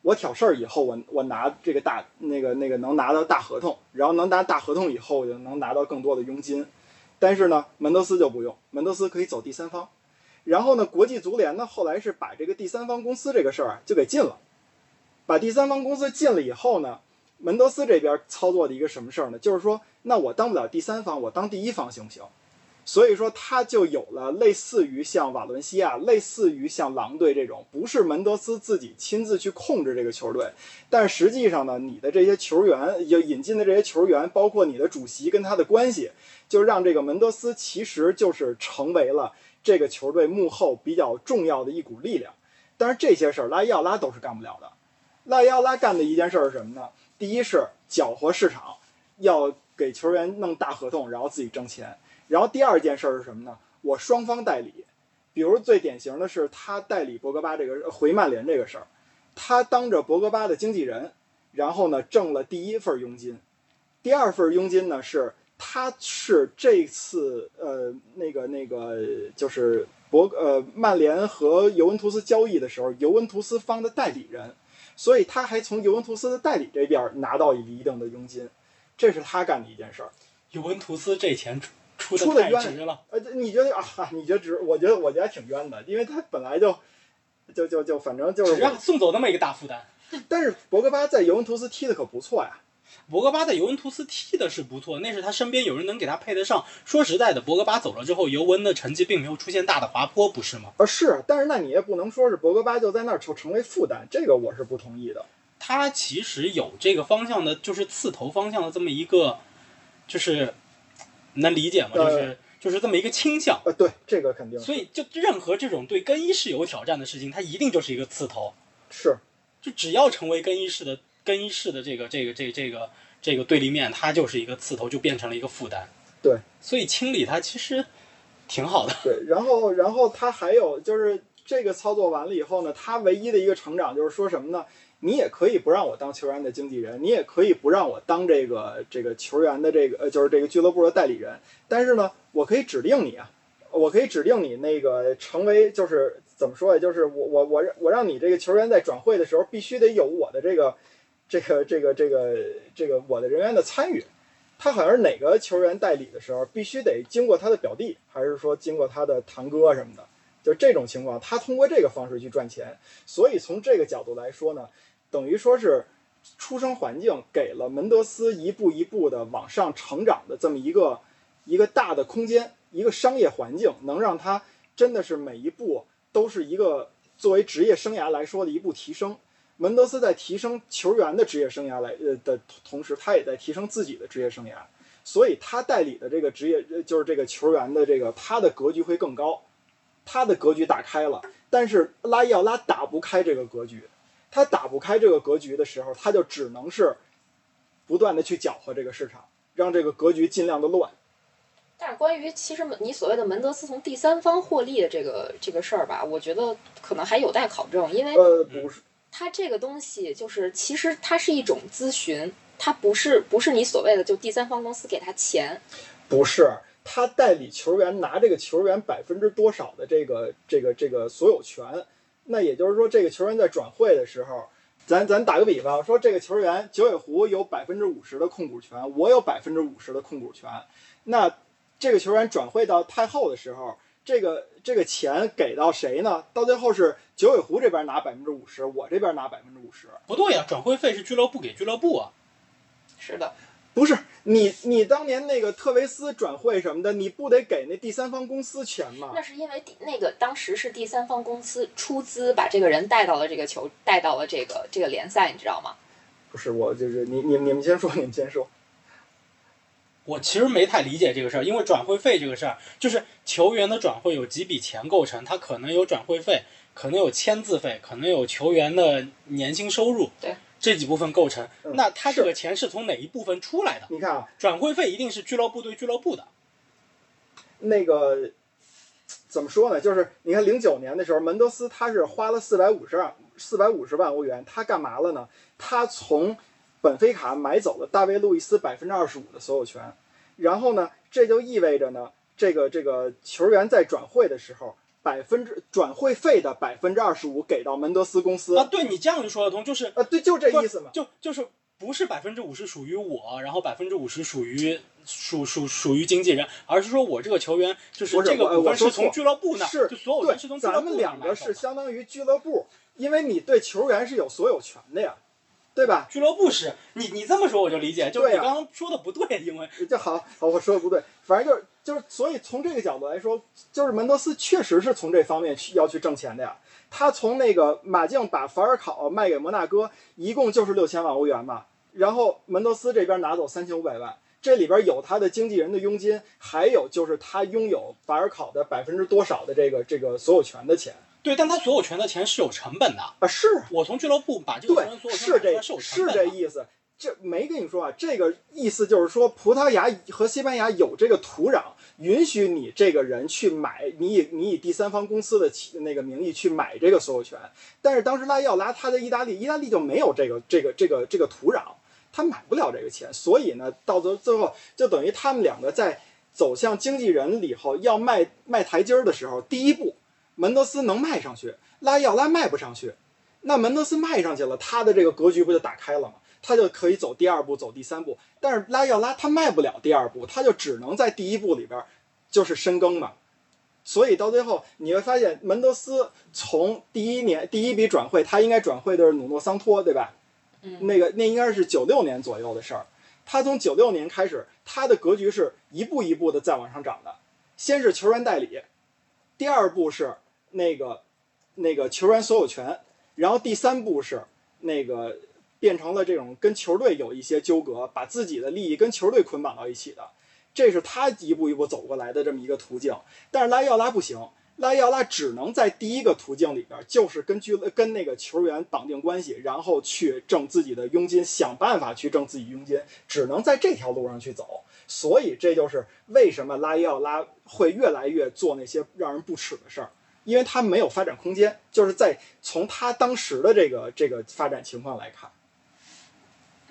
我挑事儿以后，我我拿这个大那个那个能拿到大合同，然后能拿大合同以后，我就能拿到更多的佣金，但是呢，门德斯就不用，门德斯可以走第三方。然后呢，国际足联呢后来是把这个第三方公司这个事儿啊就给禁了，把第三方公司禁了以后呢，门德斯这边操作的一个什么事儿呢？就是说，那我当不了第三方，我当第一方行不行？所以说他就有了类似于像瓦伦西亚、类似于像狼队这种，不是门德斯自己亲自去控制这个球队，但实际上呢，你的这些球员就引进的这些球员，包括你的主席跟他的关系，就让这个门德斯其实就是成为了。这个球队幕后比较重要的一股力量，但是这些事儿拉伊奥拉都是干不了的。拉伊奥拉干的一件事儿是什么呢？第一是搅和市场，要给球员弄大合同，然后自己挣钱。然后第二件事是什么呢？我双方代理，比如最典型的是他代理博格巴这个回曼联这个事儿，他当着博格巴的经纪人，然后呢挣了第一份佣金，第二份佣金呢是。他是这次呃那个那个就是博呃曼联和尤文图斯交易的时候，尤文图斯方的代理人，所以他还从尤文图斯的代理这边拿到一定的佣金，这是他干的一件事儿。尤文图斯这钱出出的太值冤了，呃，你觉得啊？你觉得值？我觉得我觉得还挺冤的，因为他本来就就就就反正就是只让送走那么一个大负担。但是博格巴在尤文图斯踢的可不错呀。博格巴在尤文图斯踢的是不错，那是他身边有人能给他配得上。说实在的，博格巴走了之后，尤文的成绩并没有出现大的滑坡，不是吗？啊，是，但是那你也不能说是博格巴就在那儿就成为负担，这个我是不同意的。他其实有这个方向的，就是刺头方向的这么一个，就是能理解吗？呃就是就是这么一个倾向。呃，对，这个肯定所以，就任何这种对更衣室有挑战的事情，它一定就是一个刺头。是就只要成为更衣室的更衣室的这个这个这个这个这个对立面，它就是一个刺头，就变成了一个负担。对，所以清理它其实挺好的。对，然后然后它还有就是这个操作完了以后呢，它唯一的一个成长就是说什么呢？你也可以不让我当球员的经纪人，你也可以不让我当这个这个球员的这个呃，就是这个俱乐部的代理人，但是呢，我可以指定你啊，我可以指定你那个成为就是怎么说呀？就是我我我我让你这个球员在转会的时候必须得有我的这个这个这个这个这个我的人员的参与。他好像是哪个球员代理的时候，必须得经过他的表弟，还是说经过他的堂哥什么的？就这种情况，他通过这个方式去赚钱。所以从这个角度来说呢，等于说是出生环境给了门德斯一步一步的往上成长的这么一个一个大的空间，一个商业环境，能让他真的是每一步都是一个作为职业生涯来说的一步提升。门德斯在提升球员的职业生涯来呃的同时，他也在提升自己的职业生涯，所以他代理的这个职业就是这个球员的这个他的格局会更高，他的格局打开了。但是拉伊奥拉打不开这个格局，他打不开这个格局的时候，他就只能是不断的去搅和这个市场，让这个格局尽量的乱。但是关于其实你所谓的门德斯从第三方获利的这个这个事儿吧，我觉得可能还有待考证，因为呃，不是，它这个东西就是其实它是一种咨询，它不是不是你所谓的就第三方公司给他钱，不是，他代理球员拿这个球员百分之多少的这个这个这个所有权，那也就是说，这个球员在转会的时候，咱咱打个比方，说这个球员九尾狐有百分之五十的控股权，我有百分之五十的控股权，那这个球员转会到太后的时候，这个这个钱给到谁呢？到最后是九尾狐这边拿百分之五十，我这边拿百分之五十。不对呀、转会费是俱乐部给俱乐部啊。是的，不是你，你当年那个特维斯转会什么的，你不得给那第三方公司钱吗？那是因为第那个当时是第三方公司出资把这个人带到了这个球，带到了这个这个联赛，你知道吗？不是，我就是你你你们先说，你们先说。我其实没太理解这个事儿，因为转会费这个事儿，就是球员的转会有几笔钱构成，他可能有转会费，可能有签字费，可能有球员的年薪收入，对，这几部分构成。嗯那他这个钱是从哪一部分出来的？你看啊，转会费一定是俱乐部对俱乐部的。那个怎么说呢？就是你看零九年的时候，门德斯他是花了四百五十万四百五十万欧元，他干嘛了呢？他从本菲卡买走了大卫·路易斯百分之二十五的所有权，然后呢，这就意味着呢，这个这个球员在转会的时候，百分之转会费的百分之二十五给到门德斯公司。啊，对你这样就说得通，就是啊，对，就这意思嘛。就就是不是百分之五十属于我，然后百分之五十属于属属属于经纪人，而是说我这个球员就是这个股我是从俱乐部那，是就所有对人是从俱乐部咱们两个是相当于俱乐部，因为你对球员是有所有权的呀，对吧？俱乐部是你你这么说我就理解，就是你刚刚说的不对，因为就好好，我说的不对，反正就是就是，所以从这个角度来说，就是门德斯确实是从这方面去要去挣钱的呀。他从那个马竞把法尔考卖给摩纳哥，一共就是六千万欧元嘛，然后门德斯这边拿走三千五百万，这里边有他的经纪人的佣金，还有就是他拥有法尔考的百分之多少的这个这个所有权的钱对，但他所有权的钱是有成本的。啊，是我从俱乐部把这个对，有权是这买出来是有成本的。这意思。这没跟你说啊，这个意思就是说，葡萄牙和西班牙有这个土壤，允许你这个人去买，你以你以第三方公司的起那个名义去买这个所有权。但是当时拉伊奥拉他在意大利，意大利就没有这个这个这个这个土壤，他买不了这个钱，所以呢，到最最后就等于他们两个在走向经纪人里后要迈迈台阶儿的时候，第一步门德斯能迈上去，拉伊奥拉迈不上去。那门德斯迈上去了，他的这个格局不就打开了吗？他就可以走第二步，走第三步。但是拉伊奥拉他迈不了第二步，他就只能在第一步里边就是深耕嘛。所以到最后你会发现，门德斯从第一年第一笔转会，他应该转会的是努诺桑托，对吧？嗯那个那应该是九六年左右的事儿。他从九六年开始，他的格局是一步一步的在往上涨的。先是球员代理，第二步是那个那个球员所有权，然后第三步是那个变成了这种跟球队有一些纠葛，把自己的利益跟球队捆绑到一起的，这是他一步一步走过来的这么一个途径。但是拉伊奥拉不行，拉伊奥拉只能在第一个途径里边，就是跟俱乐跟那个球员绑定关系，然后去挣自己的佣金，想办法去挣自己佣金，只能在这条路上去走。所以这就是为什么拉伊奥拉会越来越做那些让人不耻的事儿，因为他没有发展空间，就是在从他当时的这个这个发展情况来看。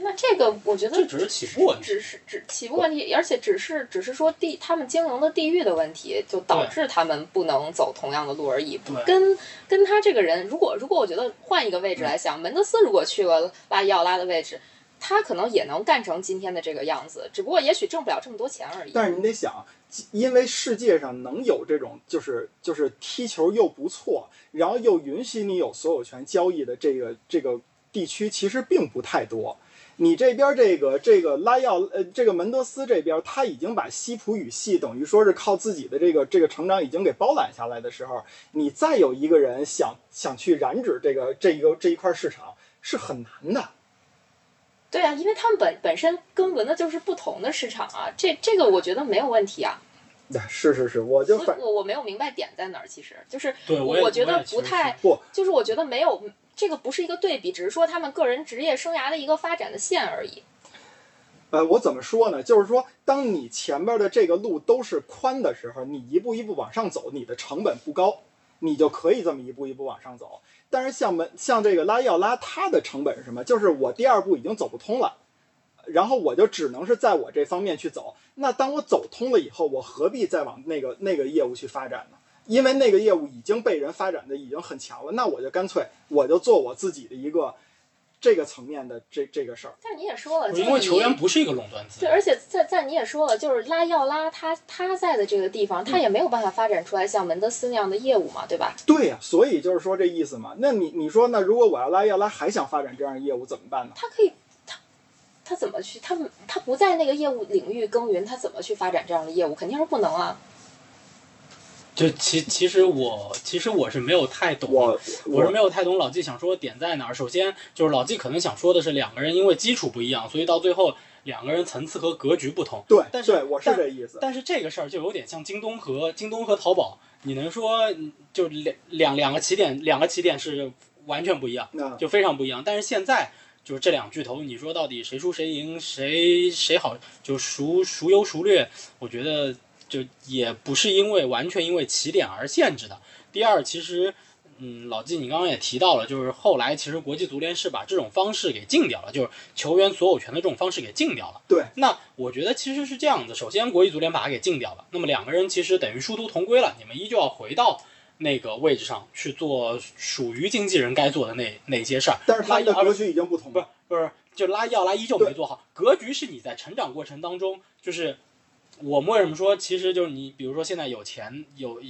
那这个我觉得这只是起步问题只是只起步问题，而且只是只是说地他们经营的地域的问题，就导致他们不能走同样的路而已。跟跟他这个人，如果如果我觉得换一个位置来想，门德斯如果去了拉伊奥拉的位置，他可能也能干成今天的这个样子，只不过也许挣不了这么多钱而已。但是你得想，因为世界上能有这种就是就是踢球又不错，然后又允许你有所有权交易的这个这个地区其实并不太多。你这边这个这个拉耀呃这个门德斯这边，他已经把西普语系等于说是靠自己的这个这个成长已经给包揽下来的时候，你再有一个人想想去染指这个这一个这一块市场是很难的。对啊，因为他们本本身跟文的就是不同的市场啊，这这个我觉得没有问题啊。是是是，我就我我没有明白点在哪儿，其实就是对我我觉得不太不就是我觉得没有这个不是一个对比，只是说他们个人职业生涯的一个发展的线而已。呃，我怎么说呢？就是说，当你前边的这个路都是宽的时候，你一步一步往上走，你的成本不高，你就可以这么一步一步往上走。但是像门像这个拉要拉，它的成本是什么？就是我第二步已经走不通了，然后我就只能是在我这方面去走。那当我走通了以后，我何必再往那个那个业务去发展呢？因为那个业务已经被人发展的已经很强了，那我就干脆我就做我自己的一个这个层面的这这个事儿。但你也说了，因为球员不是一个垄断资对，而且在在你也说了，就是拉要拉他他在的这个地方，他嗯也没有办法发展出来像门德斯那样的业务嘛，对吧？对呀、所以就是说这意思嘛。那你你说，那如果我要拉要拉还想发展这样的业务怎么办呢？他可以，他他怎么去？他他不在那个业务领域耕耘，他怎么去发展这样的业务？肯定是不能啊。就其其实我其实我是没有太懂，我我是没有太懂老纪想说的点在哪儿。首先就是老纪可能想说的是两个人因为基础不一样，所以到最后两个人层次和格局不同。对但是对，我是这意思。但是这个事儿就有点像京东和京东和淘宝，你能说嗯就两两两个起点，两个起点是完全不一样，就非常不一样。但是现在就是这两巨头，你说到底谁输谁赢，谁谁好，就孰孰优孰劣，我觉得就也不是因为完全因为起点而限制的。第二，其实。嗯，老纪，你刚刚也提到了，就是后来其实国际足联是把这种方式给禁掉了，就是球员所有权的这种方式给禁掉了。对，那我觉得其实是这样子，首先国际足联把它给禁掉了，那么两个人其实等于殊途同归了，你们依旧要回到那个位置上去做属于经纪人该做的那那些事儿。但是他们的拉格局已经不同不是了。不是，就拉伊奥拉依旧没做好。格局是你在成长过程当中，就是我们为什么说，其实就是你，比如说现在有钱有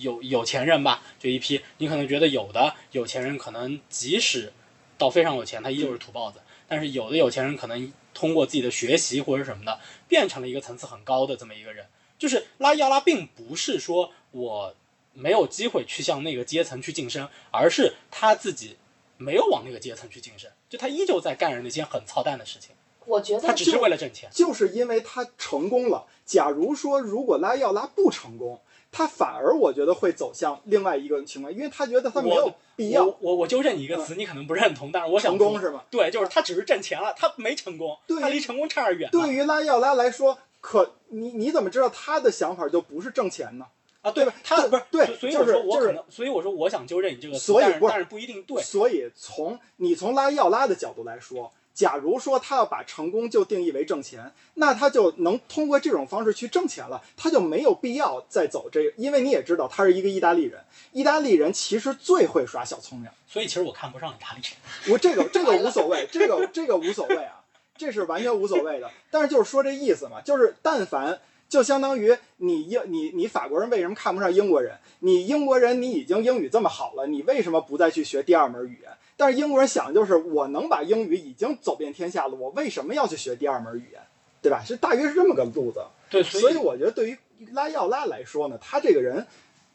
有有钱人吧，就一批，你可能觉得有的有钱人可能即使到非常有钱，他依旧是土包子，但是有的有钱人可能通过自己的学习或者什么的，变成了一个层次很高的这么一个人。就是拉要拉，并不是说我没有机会去向那个阶层去晋升，而是他自己没有往那个阶层去晋升，就他依旧在干着那些很操蛋的事情，我觉得他只是为了挣钱。就是因为他成功了。假如说如果拉要拉不成功，他反而我觉得会走向另外一个情况，因为他觉得他没有必要我我我就认你一个词，你可能不认同，但是我想成功是吗？对，就是他只是挣钱了，他没成功，对他离成功差点远。对于拉要拉来说，可你你怎么知道他的想法就不是挣钱呢？啊，对对吧他不是对所所以就是我说我就是可能，所以我说我想纠正你这个词，所以但是但是不一定对。所以从你从拉要拉的角度来说，假如说他要把成功就定义为挣钱，那他就能通过这种方式去挣钱了，他就没有必要再走这个，因为你也知道他是一个意大利人，意大利人其实最会耍小聪明。所以其实我看不上意大利人。我这个这个无所谓，这个这个无所谓啊，这是完全无所谓的。但是就是说这意思嘛，就是但凡就相当于你英你你法国人为什么看不上英国人？你英国人你已经英语这么好了，你为什么不再去学第二门语言？但是英国人想的就是我能把英语已经走遍天下了，我为什么要去学第二门语言？对吧？是大约是这么个路子。对，所以我觉得对于拉要拉来说呢，他这个人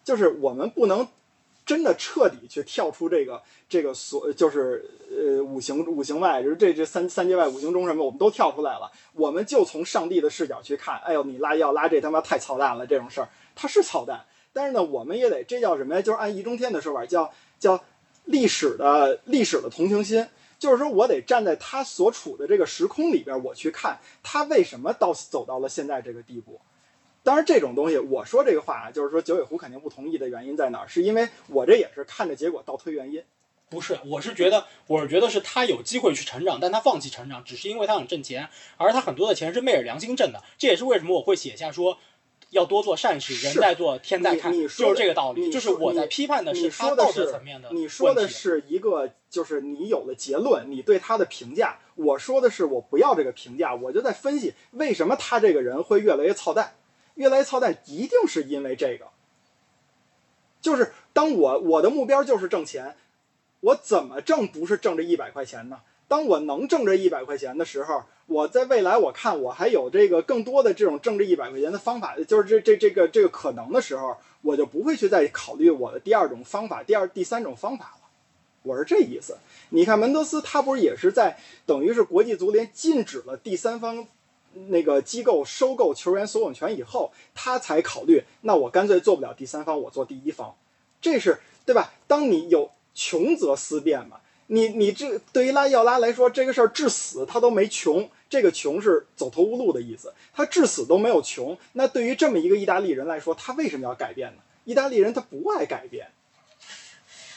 就是我们不能真的彻底去跳出这个这个所就是呃五行五行外，就是这这三三界外五行中什么，我们都跳出来了。我们就从上帝的视角去看，哎呦，你拉要拉这他妈太操蛋了，这种事儿他是操蛋，但是呢，我们也得这叫什么呀？就是按易中天的说法，叫叫历史的历史的同情心。就是说我得站在他所处的这个时空里边，我去看他为什么到走到了现在这个地步。当然，这种东西我说这个话啊，就是说九尾狐肯定不同意的原因在哪儿？是因为我这也是看着结果倒推原因。不是，我是觉得，我是觉得是他有机会去成长，但他放弃成长，只是因为他想挣钱，而他很多的钱是昧着良心挣的。这也是为什么我会写下说，要多做善事，人在做，天在看，就是这个道理。就是我在批判的你是他道说的是德层面的你说的是一个，就是你有了结论，你对他的评价。我说的是我不要这个评价，我就在分析为什么他这个人会越来越操蛋，越来越操蛋，一定是因为这个。就是当我我的目标就是挣钱，我怎么挣不是挣这一百块钱呢？当我能挣这一百块钱的时候，我在未来我看我还有这个更多的这种挣这一百块钱的方法，就是这这这个这个可能的时候，我就不会去再考虑我的第二种方法、第二第三种方法了。我是这意思。你看门德斯他不是也是在等于是国际足联禁止了第三方那个机构收购球员所有权以后，他才考虑，那我干脆做不了第三方，我做第一方，这是对吧？当你有穷则思变嘛。你你这对于拉要拉来说，这个事儿至死他都没穷，这个穷是走投无路的意思，他至死都没有穷。那对于这么一个意大利人来说，他为什么要改变呢？意大利人他不爱改变，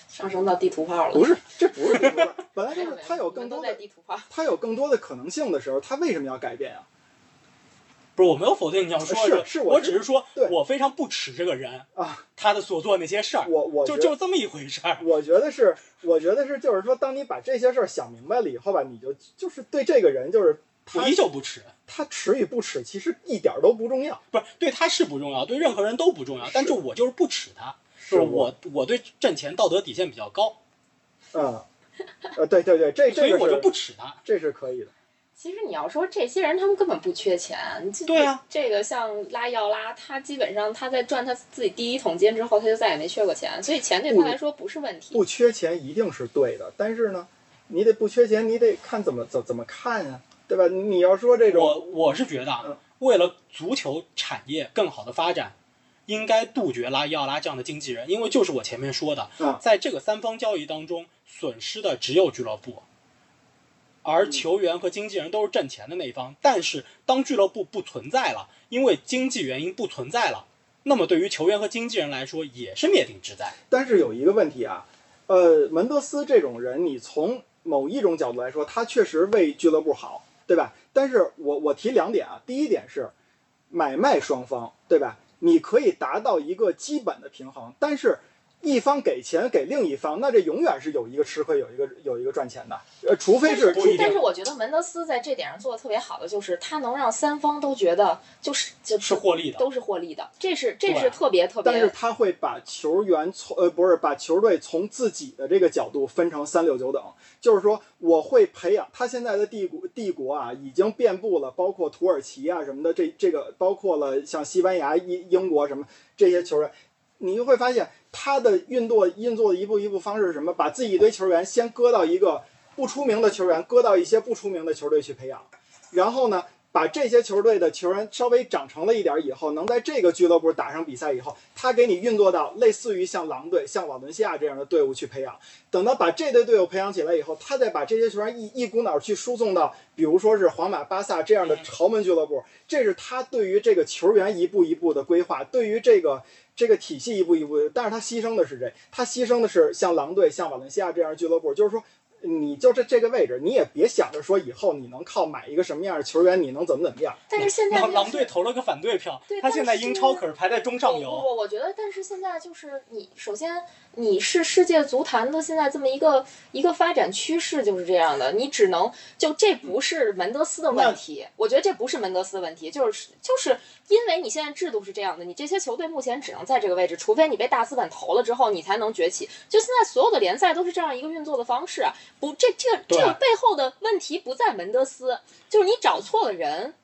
上升到地图炮了。不是，这不是地图炮，*laughs* 本来就是他有更多的地图炮。他有更多的可能性的时候，他为什么要改变啊？不是我没有否定你要说的，是是我我只是说对我非常不耻这个人啊，他的所做那些事儿，我我就就这么一回事儿。我觉得是，我觉得是，就是说，当你把这些事儿想明白了以后吧，你就就是对这个人，就是我他依旧不耻，他耻与不耻，其实一点儿都不重要。不是对他是不重要，对任何人都不重要，但就我就是不耻他，就是我我对挣钱道德底线比较高，嗯，呃，对对对，这这个所以我就不耻他。这是可以的。其实你要说这些人，他们根本不缺钱。对啊，这个像拉要拉，他基本上他在赚他自己第一桶金之后，他就再也没缺过钱，所以钱对他来说不是问题。不缺钱一定是对的，但是呢，你得不缺钱，你得看怎么怎怎么看呀、对吧？你要说这种，我我是觉得嗯啊，为了足球产业更好的发展，应该杜绝拉伊奥拉这样的经纪人，因为就是我前面说的，嗯在这个三方交易当中，损失的只有俱乐部，而球员和经纪人都是挣钱的那一方。但是当俱乐部不存在了，因为经济原因不存在了，那么对于球员和经纪人来说也是灭顶之灾。但是有一个问题啊，呃，门德斯这种人，你从某一种角度来说，他确实为俱乐部好，对吧？但是我我提两点啊，第一点是买卖双方，对吧？你可以达到一个基本的平衡，但是一方给钱给另一方，那这永远是有一个吃亏，有一个有一个赚钱的，呃，除非是但是我觉得门德斯在这点上做的特别好的，就是他能让三方都觉得就是就是获利的都是获利的，这是这是特别特别但是。他会把球员从呃不是把球队从自己的这个角度分成三六九等，就是说我会培养他现在的帝国帝国啊，已经遍布了，包括土耳其啊什么的，这这个包括了像西班牙、英英国什么这些球员，你就会发现他的运作运作一步一步方式是什么？把自己一堆球员先搁到一个不出名的球员，搁到一些不出名的球队去培养，然后呢？把这些球队的球员稍微长成了一点儿以后，能在这个俱乐部打上比赛以后，他给你运作到类似于像狼队、像瓦伦西亚这样的队伍去培养。等到把这队队伍培养起来以后，他再把这些球员一一股脑儿去输送到，比如说是皇马、巴萨这样的豪门俱乐部。这是他对于这个球员一步一步的规划，对于这个这个体系一步一步。但是他牺牲的是谁？他牺牲的是像狼队、像瓦伦西亚这样的俱乐部，就是说。你就这这个位置，你也别想着说以后你能靠买一个什么样的球员，你能怎么怎么样。但是现在狼狼就是队投了个反对票对，他现在英超可是排在中上不游。不，我觉得，但是现在就是你，首先你是世界足坛的现在这么一个一个发展趋势就是这样的，你只能就这不是门德斯的问题，我觉得这不是门德斯的问题，就是就是因为你现在制度是这样的，你这些球队目前只能在这个位置，除非你被大资本投了之后，你才能崛起。就现在所有的联赛都是这样一个运作的方式啊，不，这这个这个背后的问题不在门德斯，就是你找错了人。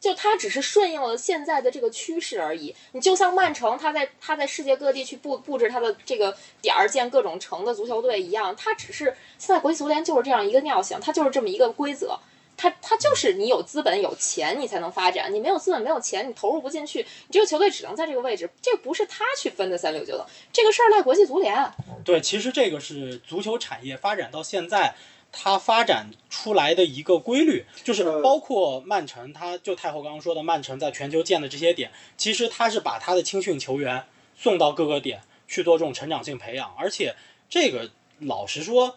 就他只是顺应了现在的这个趋势而已。你就像曼城，他在他在世界各地去布布置他的这个点儿，建各种城的足球队一样，他只是现在国际足联就是这样一个尿性，它就是这么一个规则。它它就是你有资本有钱你才能发展，你没有资本没有钱你投入不进去，你这个球队只能在这个位置。这不是他去分的三六九等，这个事儿赖国际足联。对，其实这个是足球产业发展到现在，它发展出来的一个规律，就是呃包括曼城，它就太后刚刚说的，曼城在全球建的这些点，其实它是把它的青训球员送到各个点去做这种成长性培养，而且这个老实说。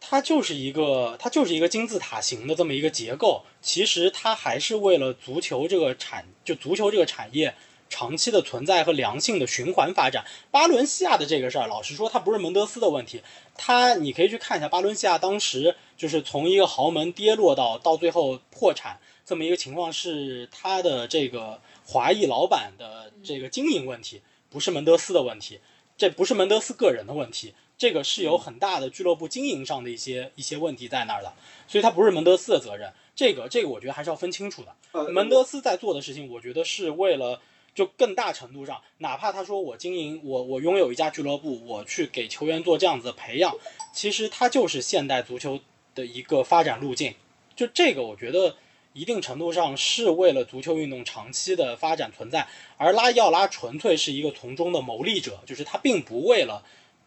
它就是一个，它就是一个金字塔形的这么一个结构。其实它还是为了足球这个产，就足球这个产业长期的存在和良性的循环发展。巴伦西亚的这个事儿，老实说，它不是门德斯的问题。他你可以去看一下巴伦西亚当时就是从一个豪门跌落到到最后破产这么一个情况，是他的这个华裔老板的这个经营问题，不是门德斯的问题。这不是门德斯个人的问题，这个是有很大的俱乐部经营上的一些一些问题在那儿的，所以他不是门德斯的责任。这个这个我觉得还是要分清楚的。呃，门德斯在做的事情，我觉得是为了就更大程度上，哪怕他说我经营我我拥有一家俱乐部，我去给球员做这样子的培养，其实它就是现代足球的一个发展路径。就这个，我觉得一定程度上是为了足球运动长期的发展存在，而拉伊奥拉纯粹是一个从中的牟利者，就是他并不为了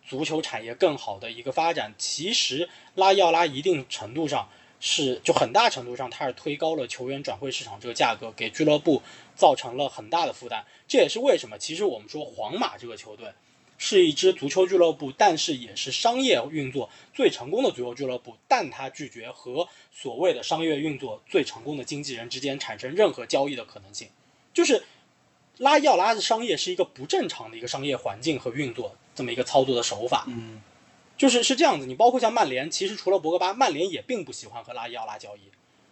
足球产业更好的一个发展。其实拉伊奥拉一定程度上是就很大程度上，他是推高了球员转会市场这个价格，给俱乐部造成了很大的负担。这也是为什么，其实我们说皇马这个球队是一支足球俱乐部，但是也是商业运作最成功的足球俱乐部，但他拒绝和所谓的商业运作最成功的经纪人之间产生任何交易的可能性。就是拉伊奥拉的商业是一个不正常的一个商业环境和运作这么一个操作的手法。嗯，就是是这样子，你包括像曼联，其实除了博格巴，曼联也并不喜欢和拉伊奥拉交易。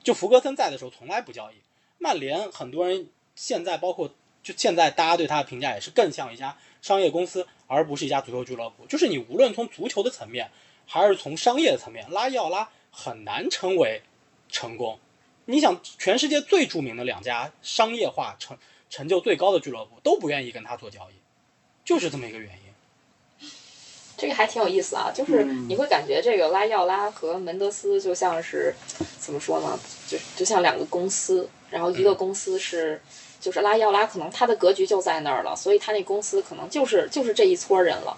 就福格森在的时候，从来不交易。曼联很多人现在包括就现在大家对他的评价也是更像一家商业公司，而不是一家足球俱乐部。就是你无论从足球的层面，还是从商业的层面，拉伊奥拉很难成为成功。你想，全世界最著名的两家商业化成成就最高的俱乐部都不愿意跟他做交易，就是这么一个原因。这个还挺有意思啊，就是嗯你会感觉这个拉伊奥拉和门德斯就像是怎么说呢？就就像两个公司，然后一个公司是。就是拉伊奥拉可能他的格局就在那儿了，所以他那公司可能就是就是这一撮人了，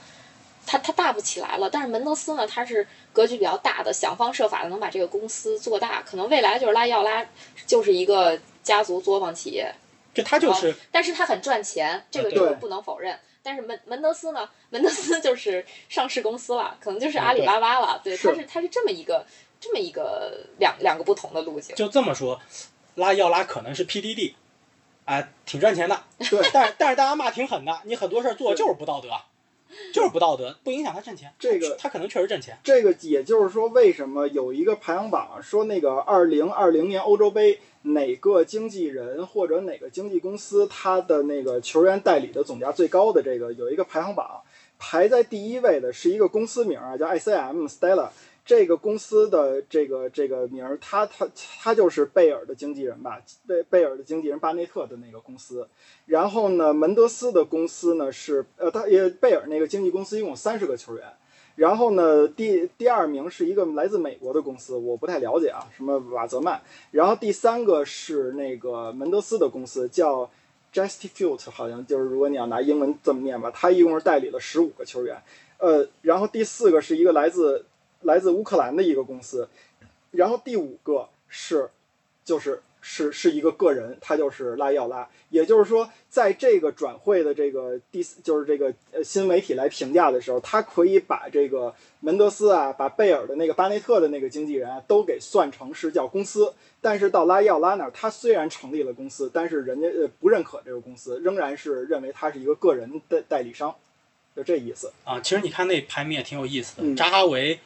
他他大不起来了。但是门德斯呢，他是格局比较大的，想方设法的能把这个公司做大。可能未来就是拉伊奥拉就是一个家族作坊企业，就他就是但是他很赚钱，这个这个不能否认。但是门门德斯呢？门德斯就是上市公司了，可能就是阿里巴巴了。对，是它是它是这么一个这么一个两两个不同的路径。就这么说，拉要拉可能是 PDD，啊、挺赚钱的，对，*laughs* 但是但是大家骂挺狠的，你很多事儿做就是不道德，*laughs* 就是不道德，不影响他挣钱。这个他可能确实挣钱。这个也就是说，为什么有一个排行榜说那个二零二零年欧洲杯哪个经纪人或者哪个经纪公司他的那个球员代理的总价最高的这个有一个排行榜，排在第一位的是一个公司名啊，叫 ICM Stella。这个公司的这个这个名儿，他他他就是贝尔的经纪人吧？贝贝尔的经纪人巴内特的那个公司。然后呢，门德斯的公司呢是呃，他也贝尔那个经纪公司一共有三十个球员。然后呢，第第二名是一个来自美国的公司，我不太了解啊，什么瓦泽曼。然后第三个是那个门德斯的公司，叫 Justifute，好像就是如果你要拿英文这么念吧，他一共是代理了十五个球员。呃，然后第四个是一个来自来自乌克兰的一个公司，然后第五个是就是是是一个个人，他就是拉伊奥拉。也就是说，在这个转会的这个第四就是这个呃新媒体来评价的时候，他可以把这个门德斯啊，把贝尔的那个巴内特的那个经纪人啊，都给算成是叫公司。但是到拉伊奥拉那儿，他虽然成立了公司，但是人家呃不认可这个公司，仍然是认为他是一个个人的代理商，就这意思。啊，其实你看那排名也挺有意思的，嗯扎哈维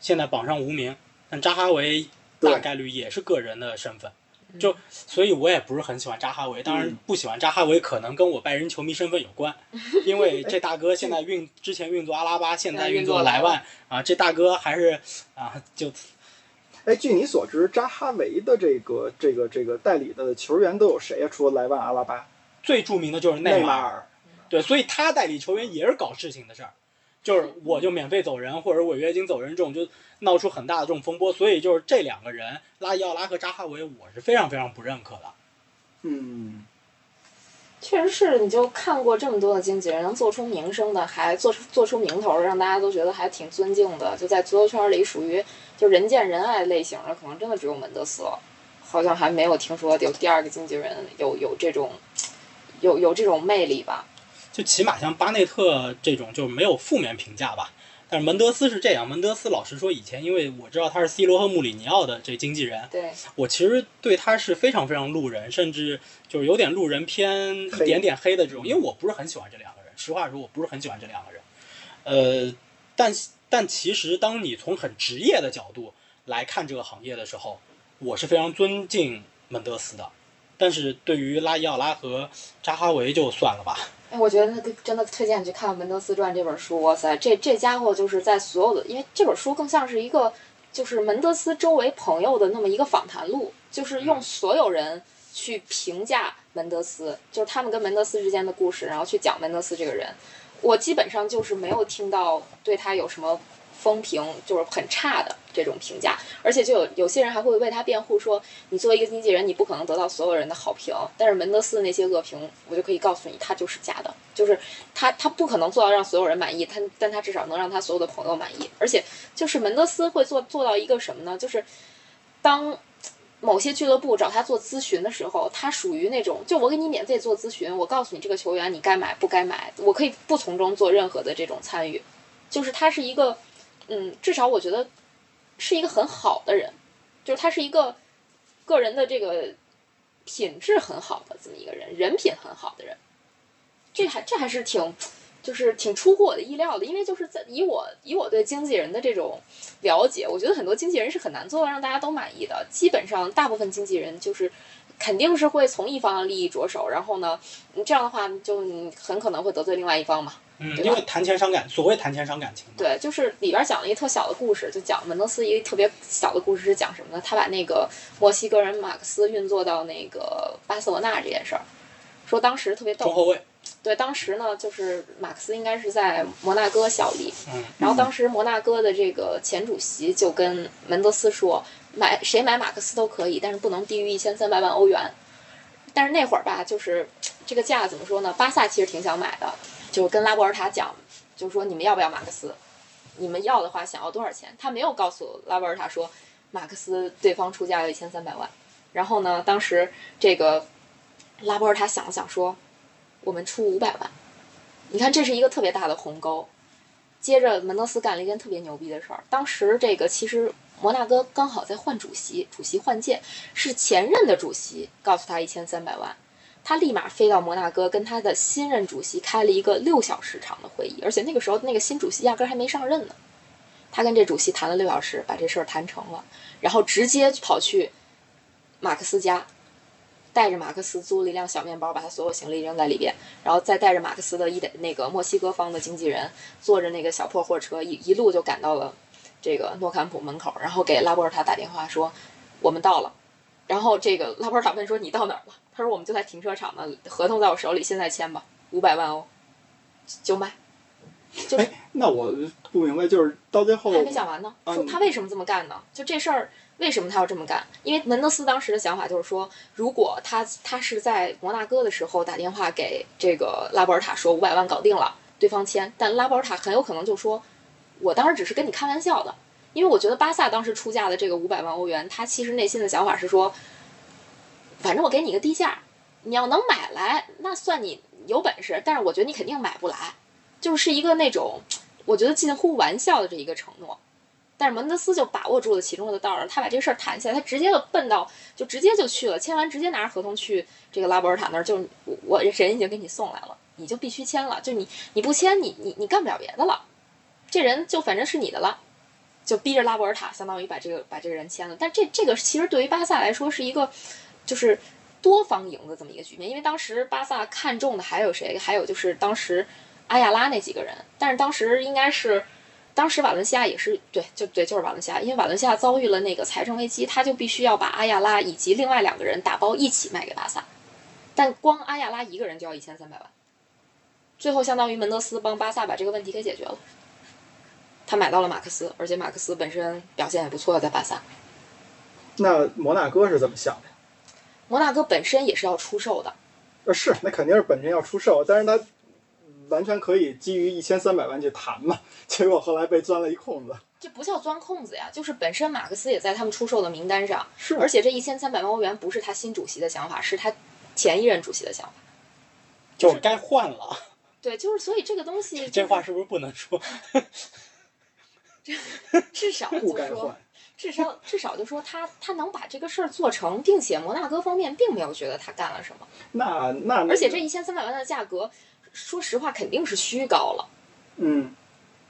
现在榜上无名，但扎哈维大概率也是个人的身份，就所以我也不是很喜欢扎哈维。当然嗯。不喜欢扎哈维，可能跟我拜仁球迷身份有关，*laughs* 因为这大哥现在运之前运作阿拉巴，现在运作莱万啊，这大哥还是啊就哎，据你所知，扎哈维的这个这个这个代理的球员都有谁呀、除了莱万、阿拉巴、最著名的就是内马马尔。对，所以他代理球员也是搞事情的事儿，就是我就免费走人或者违约金走人这种，就闹出很大的这种风波。所以就是这两个人，拉伊奥拉和扎哈维，我是非常非常不认可的。嗯，确实是，你就看过这么多的经纪人，能做出名声的，还做出做出名头，让大家都觉得还挺尊敬的，就在足球圈里属于就人见人爱类型的，可能真的只有门德斯了。好像还没有听说有第二个经纪人有有这种有有这种魅力吧？就起码像巴内特这种就没有负面评价吧。但是门德斯是这样，门德斯老实说，以前因为我知道他是 C 罗和穆里尼奥的这经纪人，对，我其实对他是非常非常路人，甚至就是有点路人偏一点点黑的这种，因为我不是很喜欢这两个人。实话说，我不是很喜欢这两个人。呃，但但其实当你从很职业的角度来看这个行业的时候，我是非常尊敬门德斯的。但是对于拉伊奥拉和扎哈维就算了吧。哎，我觉得他真的推荐你去看《门德斯传》这本书。哇塞，这这家伙就是在所有的，因为这本书更像是一个就是门德斯周围朋友的那么一个访谈录，就是用所有人去评价门德斯，就是他们跟门德斯之间的故事，然后去讲门德斯这个人。我基本上就是没有听到对他有什么风评，就是很差的这种评价，而且就有有些人还会为他辩护说，你作为一个经纪人，你不可能得到所有人的好评，但是门德斯的那些恶评，我就可以告诉你，他就是假的，就是他他不可能做到让所有人满意，他但他至少能让他所有的朋友满意，而且就是门德斯会做做到一个什么呢？就是当。某些俱乐部找他做咨询的时候，他属于那种，就我给你免费做咨询，我告诉你这个球员你该买不该买，我可以不从中做任何的这种参与，就是他是一个，嗯，至少我觉得是一个很好的人，就是他是一个个人的这个品质很好的这么一个人，人品很好的人，这还这还是挺。就是挺出乎我的意料的，因为就是在以我以我对经纪人的这种了解，我觉得很多经纪人是很难做到让大家都满意的。基本上大部分经纪人就是肯定是会从一方的利益着手，然后呢，这样的话就很可能会得罪另外一方嘛。嗯，因为谈钱伤感，所谓谈钱伤感情。对，就是里边讲了一个特小的故事，就讲门德斯一个特别小的故事是讲什么呢？他把那个墨西哥人马克思运作到那个巴塞罗那这件事儿，说当时特别逗中，后卫，对，当时呢，就是马克思应该是在摩纳哥效力，嗯，然后当时摩纳哥的这个前主席就跟门德斯说，买谁买马克思都可以，但是不能低于一千三百万欧元。但是那会儿吧，就是这个价怎么说呢？巴萨其实挺想买的，就跟拉波尔塔讲，就是说你们要不要马克思？你们要的话，想要多少钱？他没有告诉拉波尔塔说，马克思对方出价要一千三百万。然后呢，当时这个拉波尔塔想了想说，我们出五百万。你看，这是一个特别大的鸿沟。接着，门德斯干了一件特别牛逼的事儿。当时这个其实摩纳哥刚好在换主席，主席换届，是前任的主席告诉他一千三百万，他立马飞到摩纳哥跟他的新任主席开了一个六小时长的会议，而且那个时候那个新主席压根儿还没上任呢。他跟这主席谈了六小时，把这事儿谈成了，然后直接跑去马克思家，带着马克思租了一辆小面包，把他所有行李扔在里边，然后再带着马克思的一点那个墨西哥方的经纪人，坐着那个小破货车一一路就赶到了这个诺坎普门口，然后给拉波尔塔打电话说我们到了。然后这个拉波尔塔问说你到哪儿了？他说我们就在停车场呢，合同在我手里，现在签吧，五百万欧，就卖。就那我不明白，就是到最后还没讲完呢，说他为什么这么干呢？就这事儿，为什么他要这么干？因为门德斯当时的想法就是说，如果他他是在摩纳哥的时候打电话给这个拉波尔塔说五百万搞定了，对方签，但拉波尔塔很有可能就说，我当时只是跟你开玩笑的，因为我觉得巴萨当时出价的这个五百万欧元，他其实内心的想法是说，反正我给你个低价，你要能买来，那算你有本事，但是我觉得你肯定买不来，就是一个那种。我觉得近乎玩笑的这一个承诺。但是门德斯就把握住了其中的道儿，他把这事儿谈下来，他直接就奔到，就直接就去了，签完直接拿着合同去这个拉波尔塔那儿，就我人已经给你送来了，你就必须签了，就你你不签，你你你干不了别的了，这人就反正是你的了，就逼着拉波尔塔相当于把这个把这个人签了。但这这个其实对于巴萨来说是一个就是多方赢的这么一个局面，因为当时巴萨看中的还有谁？还有就是当时阿亚拉那几个人，但是当时应该是。当时瓦伦西亚也是对，就对，就是瓦伦西亚，因为瓦伦西亚遭遇了那个财政危机，他就必须要把阿亚拉以及另外两个人打包一起卖给巴萨，但光阿亚拉一个人就要一千三百万，最后相当于门德斯帮巴萨把这个问题给解决了，他买到了马克思，而且马克思本身表现也不错，在巴萨，那摩纳哥是怎么想的？摩纳哥本身也是要出售的，呃，是，那肯定是本身要出售，但是他完全可以基于一千三百万去谈嘛，结果后来被钻了一空子。这不叫钻空子呀，就是本身马克思也在他们出售的名单上，是而且这一千三百万欧元不是他新主席的想法，是他前一任主席的想法。就是该换了。对，就是所以这个东西、这话是不是不能说？*laughs* 至少就说。*laughs* 至少至少就说他他能把这个事儿做成，并且摩纳哥方面并没有觉得他干了什么，那那而且这一千三百万的价格，说实话肯定是虚高了，嗯，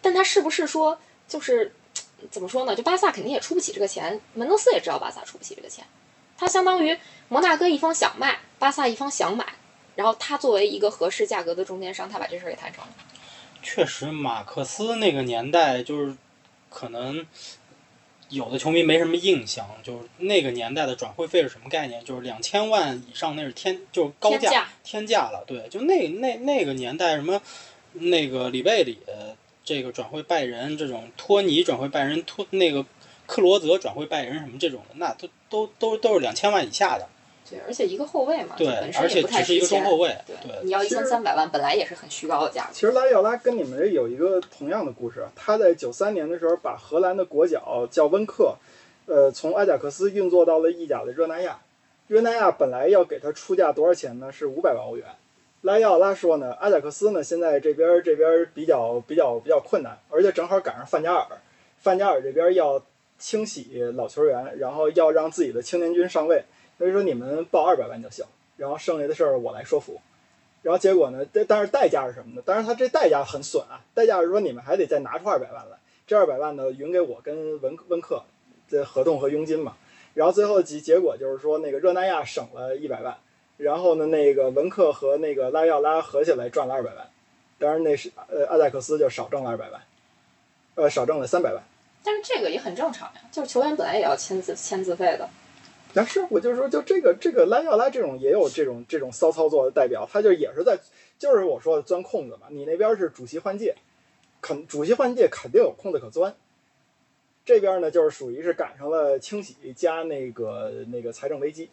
但他是不是说就是 *tsk* 怎么说呢？就巴萨肯定也出不起这个钱，门德斯也知道巴萨出不起这个钱，他相当于摩纳哥一方想卖，巴萨一方想买，然后他作为一个合适价格的中间商，他把这事儿给谈成了。确实，马克思那个年代就是可能有的球迷没什么印象，就是那个年代的转会费是什么概念？就是两千万以上那是天，就是高价天价天价了。对，就那那那个年代什么那个里贝里这个转会拜仁，这种托尼转会拜仁，托那个克罗泽转会拜仁什么这种的，那都都都都是两千万以下的。对，而且一个后卫嘛，对本，身而且也不太只是一个中后卫。对，对你要一千三百万，本来也是很虚高的价格。其实拉伊奥拉跟你们这有一个同样的故事，他在九三年的时候把荷兰的国脚叫温克，呃，从阿贾克斯运作到了意甲的热那亚。热那亚本来要给他出价多少钱呢？是五百万欧元。拉伊奥拉说呢，阿贾克斯呢现在这边这边比较比较比较困难，而且正好赶上范加尔，范加尔这边要清洗老球员，然后要让自己的青年军上位，所以说你们报二百万就行，然后剩下的事儿我来说服。然后结果呢？但但是代价是什么呢？当然他这代价很损啊，代价是说你们还得再拿出二百万来，这二百万呢匀给我跟文温克这合同和佣金嘛。然后最后结结果就是说那个热那亚省了一百万，然后呢那个文克和那个拉伊奥拉合起来赚了二百万，当然那是呃阿贾克斯就少挣了二百万，呃少挣了三百万。但是这个也很正常呀，就是球员本来也要签字签字费的。但是我就说，就这个这个拉要拉这种也有这种这种骚操作的代表，他就也是在，就是我说的钻空子嘛。你那边是主席换届，肯主席换届肯定有空子可钻。这边呢，就是属于是赶上了清洗加那个那个财政危机，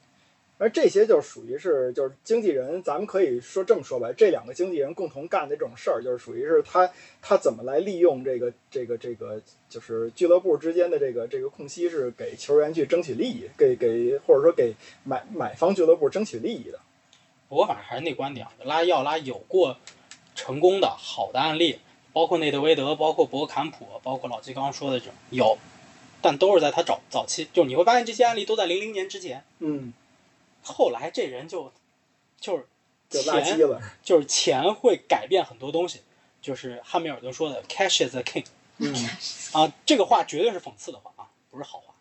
而这些就属于是就是经纪人，咱们可以说这么说吧，这两个经纪人共同干的这种事儿，就是属于是他他怎么来利用这个这个这个就是俱乐部之间的这个这个空隙，是给球员去争取利益，给给或者说给买买方俱乐部争取利益的。不过反正还是那观点啊，拉伊奥拉有过成功的好的案例，包括内德维德，包括博坎普，包括老季刚刚说的这种有，但都是在他早早期，就你会发现这些案例都在零零年之前，嗯，后来这人就就是就垃钱圾了。就是钱会改变很多东西，就是汉密尔顿说的 “cash is the king” 嗯，啊，这个话绝对是讽刺的话啊，不是好话。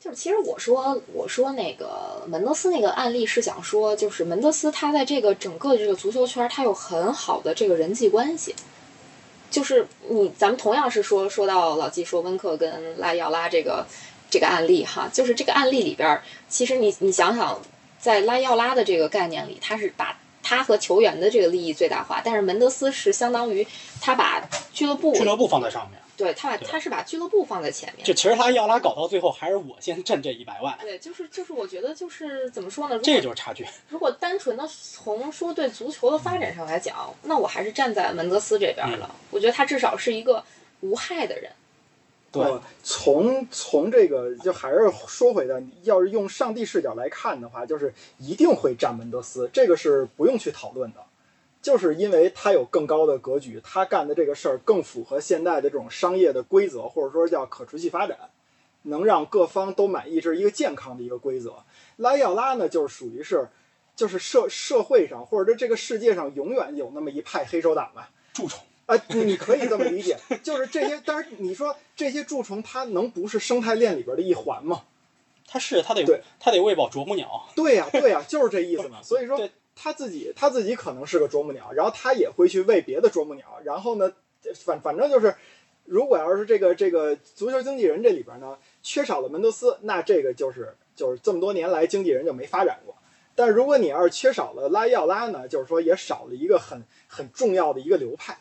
就是其实我说我说那个门德斯那个案例是想说，就是门德斯他在这个整个这个足球圈，他有很好的这个人际关系。就是你咱们同样是说说到老季说温克跟拉伊奥拉这个这个案例哈，就是这个案例里边儿，其实你你想想，在拉伊奥拉的这个概念里，他是把他和球员的这个利益最大化，但是门德斯是相当于他把俱乐部俱乐部放在上面，对他把他是把俱乐部放在前面。就其实拉伊奥拉搞到最后还是我先挣这一百万，对，就是就是，我觉得就是怎么说呢？这就是差距。如果单纯的从说对足球的发展上来讲，那我还是站在门德斯这边的。我觉得他至少是一个无害的人。对。呃从从这个就还是说回的，要是用上帝视角来看的话，就是一定会占门德斯，这个是不用去讨论的，就是因为他有更高的格局，他干的这个事儿更符合现代的这种商业的规则，或者说叫可持续发展，能让各方都满意，这是一个健康的一个规则。拉伊奥拉呢，就是属于是，就是社社会上或者说这个世界上永远有那么一派黑手党吧，蛀虫，啊，你可以这么理解，就是这些。但是你说这些蛀虫，它能不是生态链里边的一环吗？它是它得对他得喂饱啄木鸟，对呀、对呀、就是这意思嘛。*laughs* 所以说对他自己他自己可能是个啄木鸟，然后他也会去喂别的啄木鸟。然后呢，反反正就是，如果要是这个这个足球经纪人这里边呢缺少了门德斯，那这个就是就是这么多年来经纪人就没发展过。但如果你要是缺少了拉伊奥拉呢，就是说也少了一个很很重要的一个流派，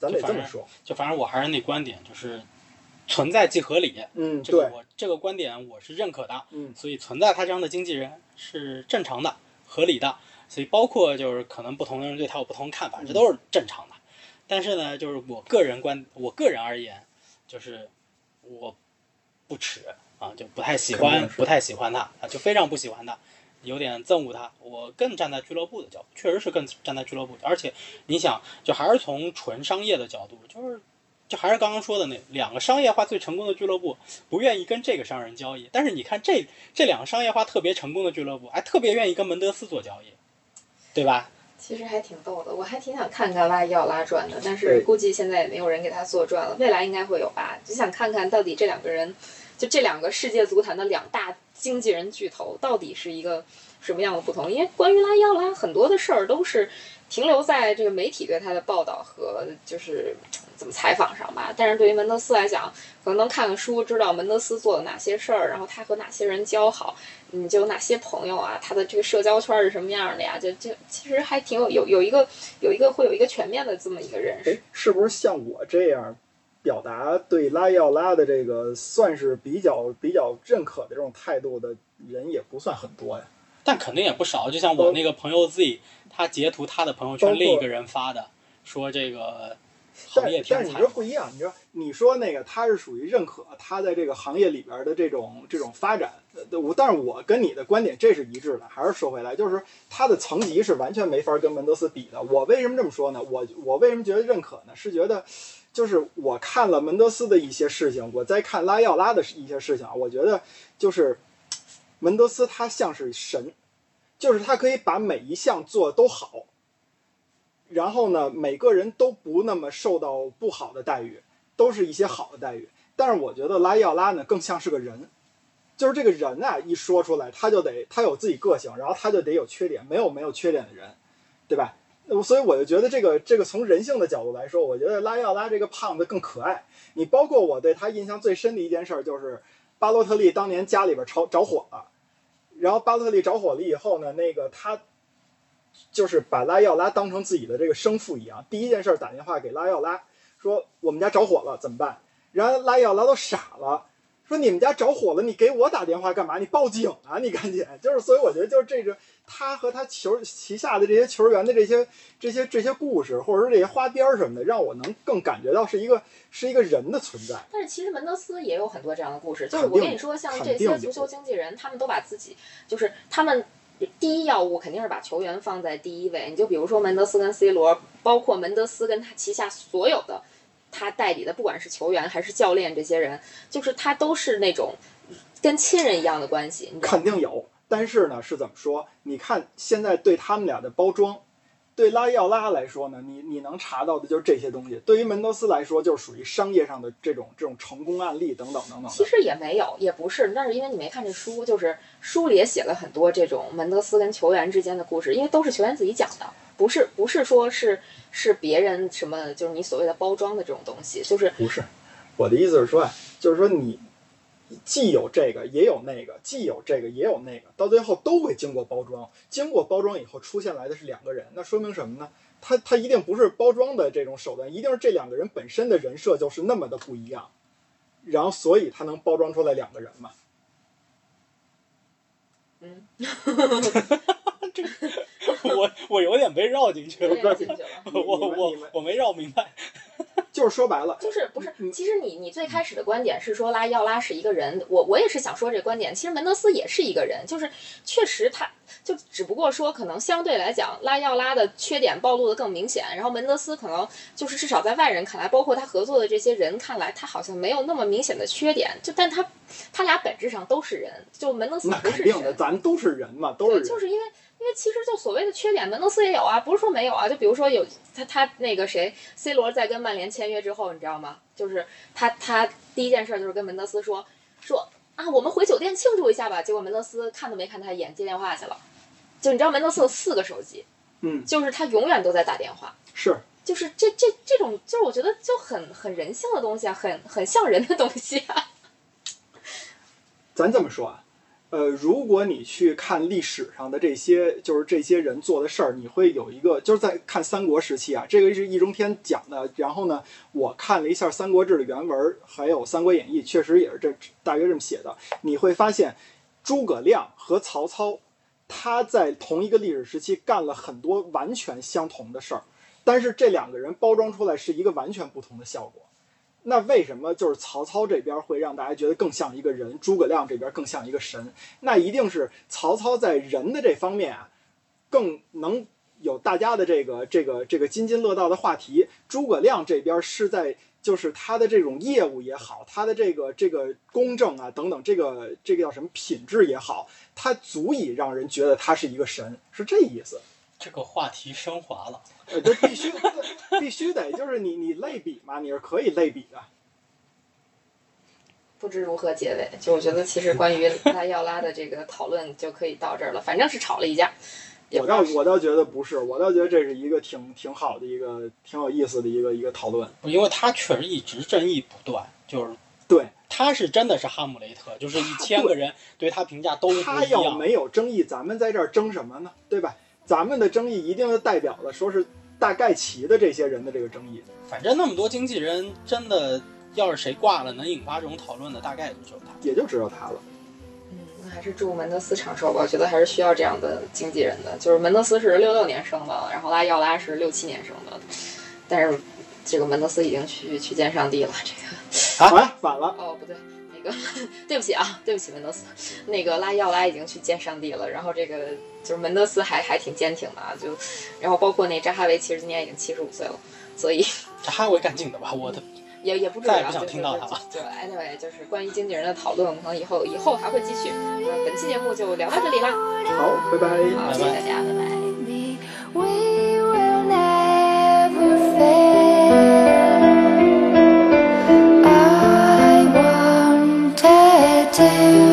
咱得这么说。就反正我还是那观点，就是存在即合理。嗯，这个，我这个观点我是认可的，嗯所以存在他这样的经纪人是正常的、合理的。所以包括就是可能不同的人对他有不同看法，这都是正常的。但是呢，就是我个人观，我个人而言，就是我不耻啊，就不太喜欢，不太喜欢他啊，就非常不喜欢他，有点憎恶他。我更站在俱乐部的角度，确实是更站在俱乐部的。而且你想，就还是从纯商业的角度，就是就还是刚刚说的那两个商业化最成功的俱乐部，不愿意跟这个商人交易。但是你看这这两个商业化特别成功的俱乐部，还特别愿意跟门德斯做交易，对吧？其实还挺逗的，我还挺想看看拉伊奥拉传的，但是估计现在也没有人给他做传了，未来应该会有吧？就想看看到底这两个人，就这两个世界足坛的两大经纪人巨头到底是一个什么样的不同？因为关于拉伊奥拉很多的事儿都是停留在这个媒体对他的报道和就是怎么采访上吧。但是对于门德斯来讲，可能能看看书，知道门德斯做了哪些事儿，然后他和哪些人交好，嗯，就有哪些朋友啊，他的这个社交圈是什么样的呀？就就其实还挺有有有一个有一个会有一个全面的这么一个认识。，是不是像我这样表达对拉伊奥拉的这个算是比较比较认可的这种态度的人也不算很多呀？但肯定也不少。就像我那个朋友 Z，他截图他的朋友圈另一个人发的，说这个但行业天才但是你说。不一样，你说你说那个他是属于认可他在这个行业里边的这种这种发展，呃我但是我跟你的观点这是一致的。还是说回来，就是他的层级是完全没法跟门德斯比的。我为什么这么说呢？我我为什么觉得认可呢？是觉得。就是我看了门德斯的一些事情，我在看拉伊奥拉的一些事情啊，我觉得就是门德斯他像是神，就是他可以把每一项做都好，然后呢，每个人都不那么受到不好的待遇，都是一些好的待遇。但是我觉得拉伊奥拉呢，更像是个人，就是这个人啊，一说出来他就得他有自己个性，然后他就得有缺点，没有没有缺点的人，对吧？所以我就觉得这个这个从人性的角度来说，我觉得拉要拉这个胖子更可爱。你包括我对他印象最深的一件事儿，就是巴洛特利当年家里边着着火了，然后巴洛特利着火了以后呢，那个他就是把拉要拉当成自己的这个生父一样，第一件事儿打电话给拉要拉说我们家着火了怎么办？然后拉要拉都傻了。说你们家着火了，你给我打电话干嘛？你报警啊！你赶紧，就是，所以我觉得就是这个他和他球旗下的这些球员的这些这些这些故事，或者说这些花边儿什么的，让我能更感觉到是一个是一个人的存在。但是其实门德斯也有很多这样的故事，就是我跟你说，像这些足球经纪人，他们都把自己就是他们第一要务肯定是把球员放在第一位。你就比如说门德斯跟 C 罗，包括门德斯跟他旗下所有的他代理的，不管是球员还是教练，这些人就是他都是那种跟亲人一样的关系。肯定有，但是呢，是怎么说？你看现在对他们俩的包装，对拉伊奥拉来说呢，你你能查到的就是这些东西；对于门德斯来说，就是属于商业上的这种这种成功案例等等等等。其实也没有，也不是，但是因为你没看这书，就是书里也写了很多这种门德斯跟球员之间的故事，因为都是球员自己讲的，不是不是说是是别人什么，就是你所谓的包装的这种东西，就是不是，我的意思是说啊，就是说你既有这个也有那个，既有这个也有那个，到最后都会经过包装，经过包装以后出现来的是两个人，那说明什么呢？他他一定不是包装的这种手段，一定是这两个人本身的人设就是那么的不一样，然后所以他能包装出来两个人嘛。嗯，*laughs* *laughs* *laughs* 我我有点被绕进去了。我我我没绕明白。就是说白了，就是不是嗯？其实你你最开始的观点是说拉伊奥拉是一个人，我我也是想说这个观点。其实门德斯也是一个人，就是确实他就只不过说可能相对来讲，拉伊奥拉的缺点暴露的更明显，然后门德斯可能就是至少在外人看来，包括他合作的这些人看来，他好像没有那么明显的缺点。就但他他俩本质上都是人，就门德斯不是肯定的，咱都是人嘛，都是，人。就是因为因为其实就所谓的缺点，门德斯也有啊，不是说没有啊。就比如说有他他那个谁，C 罗在跟曼联签约之后，你知道吗？就是他他第一件事就是跟门德斯说说啊，我们回酒店庆祝一下吧。结果门德斯看都没看他一眼，接电话去了。就你知道门德斯有四个手机，嗯，就是他永远都在打电话。是就是这这这种，就是我觉得就很很人性的东西啊，很很像人的东西啊。*laughs* 咱这么说啊，呃，如果你去看历史上的这些，就是这些人做的事儿，你会有一个，就是在看三国时期啊，这个是易中天讲的。然后呢，我看了一下《三国志》的原文，还有《三国演义》，确实也是这大约这么写的。你会发现，诸葛亮和曹操，他在同一个历史时期干了很多完全相同的事儿，但是这两个人包装出来是一个完全不同的效果。那为什么就是曹操这边会让大家觉得更像一个人，诸葛亮这边更像一个神？那一定是曹操在人的这方面啊，更能有大家的这个这个这个津津乐道的话题。诸葛亮这边是在就是他的这种业务也好，他的这个这个公正啊等等，这个这个叫什么品质也好，他足以让人觉得他是一个神，是这意思。这个话题升华了，呃，这必须必须得就是你你类比嘛，你是可以类比的。不知如何结尾。就我觉得，其实关于拉要拉的这个讨论就可以到这儿了。反正是吵了一架，我倒我倒觉得不是，我倒觉得这是一个挺挺好的一个挺有意思的一个一个讨论。因为他确实一直争议不断，就是对他是真的是哈姆雷特，就是一千个人对他评价都一样。要没有争议，咱们在这儿争什么呢？对吧？咱们的争议一定是代表了说是大概齐的这些人的这个争议。反正那么多经纪人，真的要是谁挂了，能引发这种讨论的，大概也就只有他。也就只有他了。嗯，那还是祝门德斯长寿吧。我觉得还是需要这样的经纪人的。就是门德斯是六六年生的，然后拉要拉是六七年生的，但是这个门德斯已经去去见上帝了。这个啊，反了，哦，不对，那个 *laughs* 对不起啊，对不起门德斯，那个拉要拉已经去见上帝了。然后这个就是门德斯还还挺坚挺的啊，就然后包括那扎哈维，其实今年已经七十五岁了，所以扎哈维赶紧的吧，我的。*laughs* 也也不知道，再也不想听到他了。对，anyway，就是关于经纪人的讨论，可能以后以后还会继续。那本期节目就聊到这里啦。好，拜拜。好，谢谢大家，拜拜。I wanted to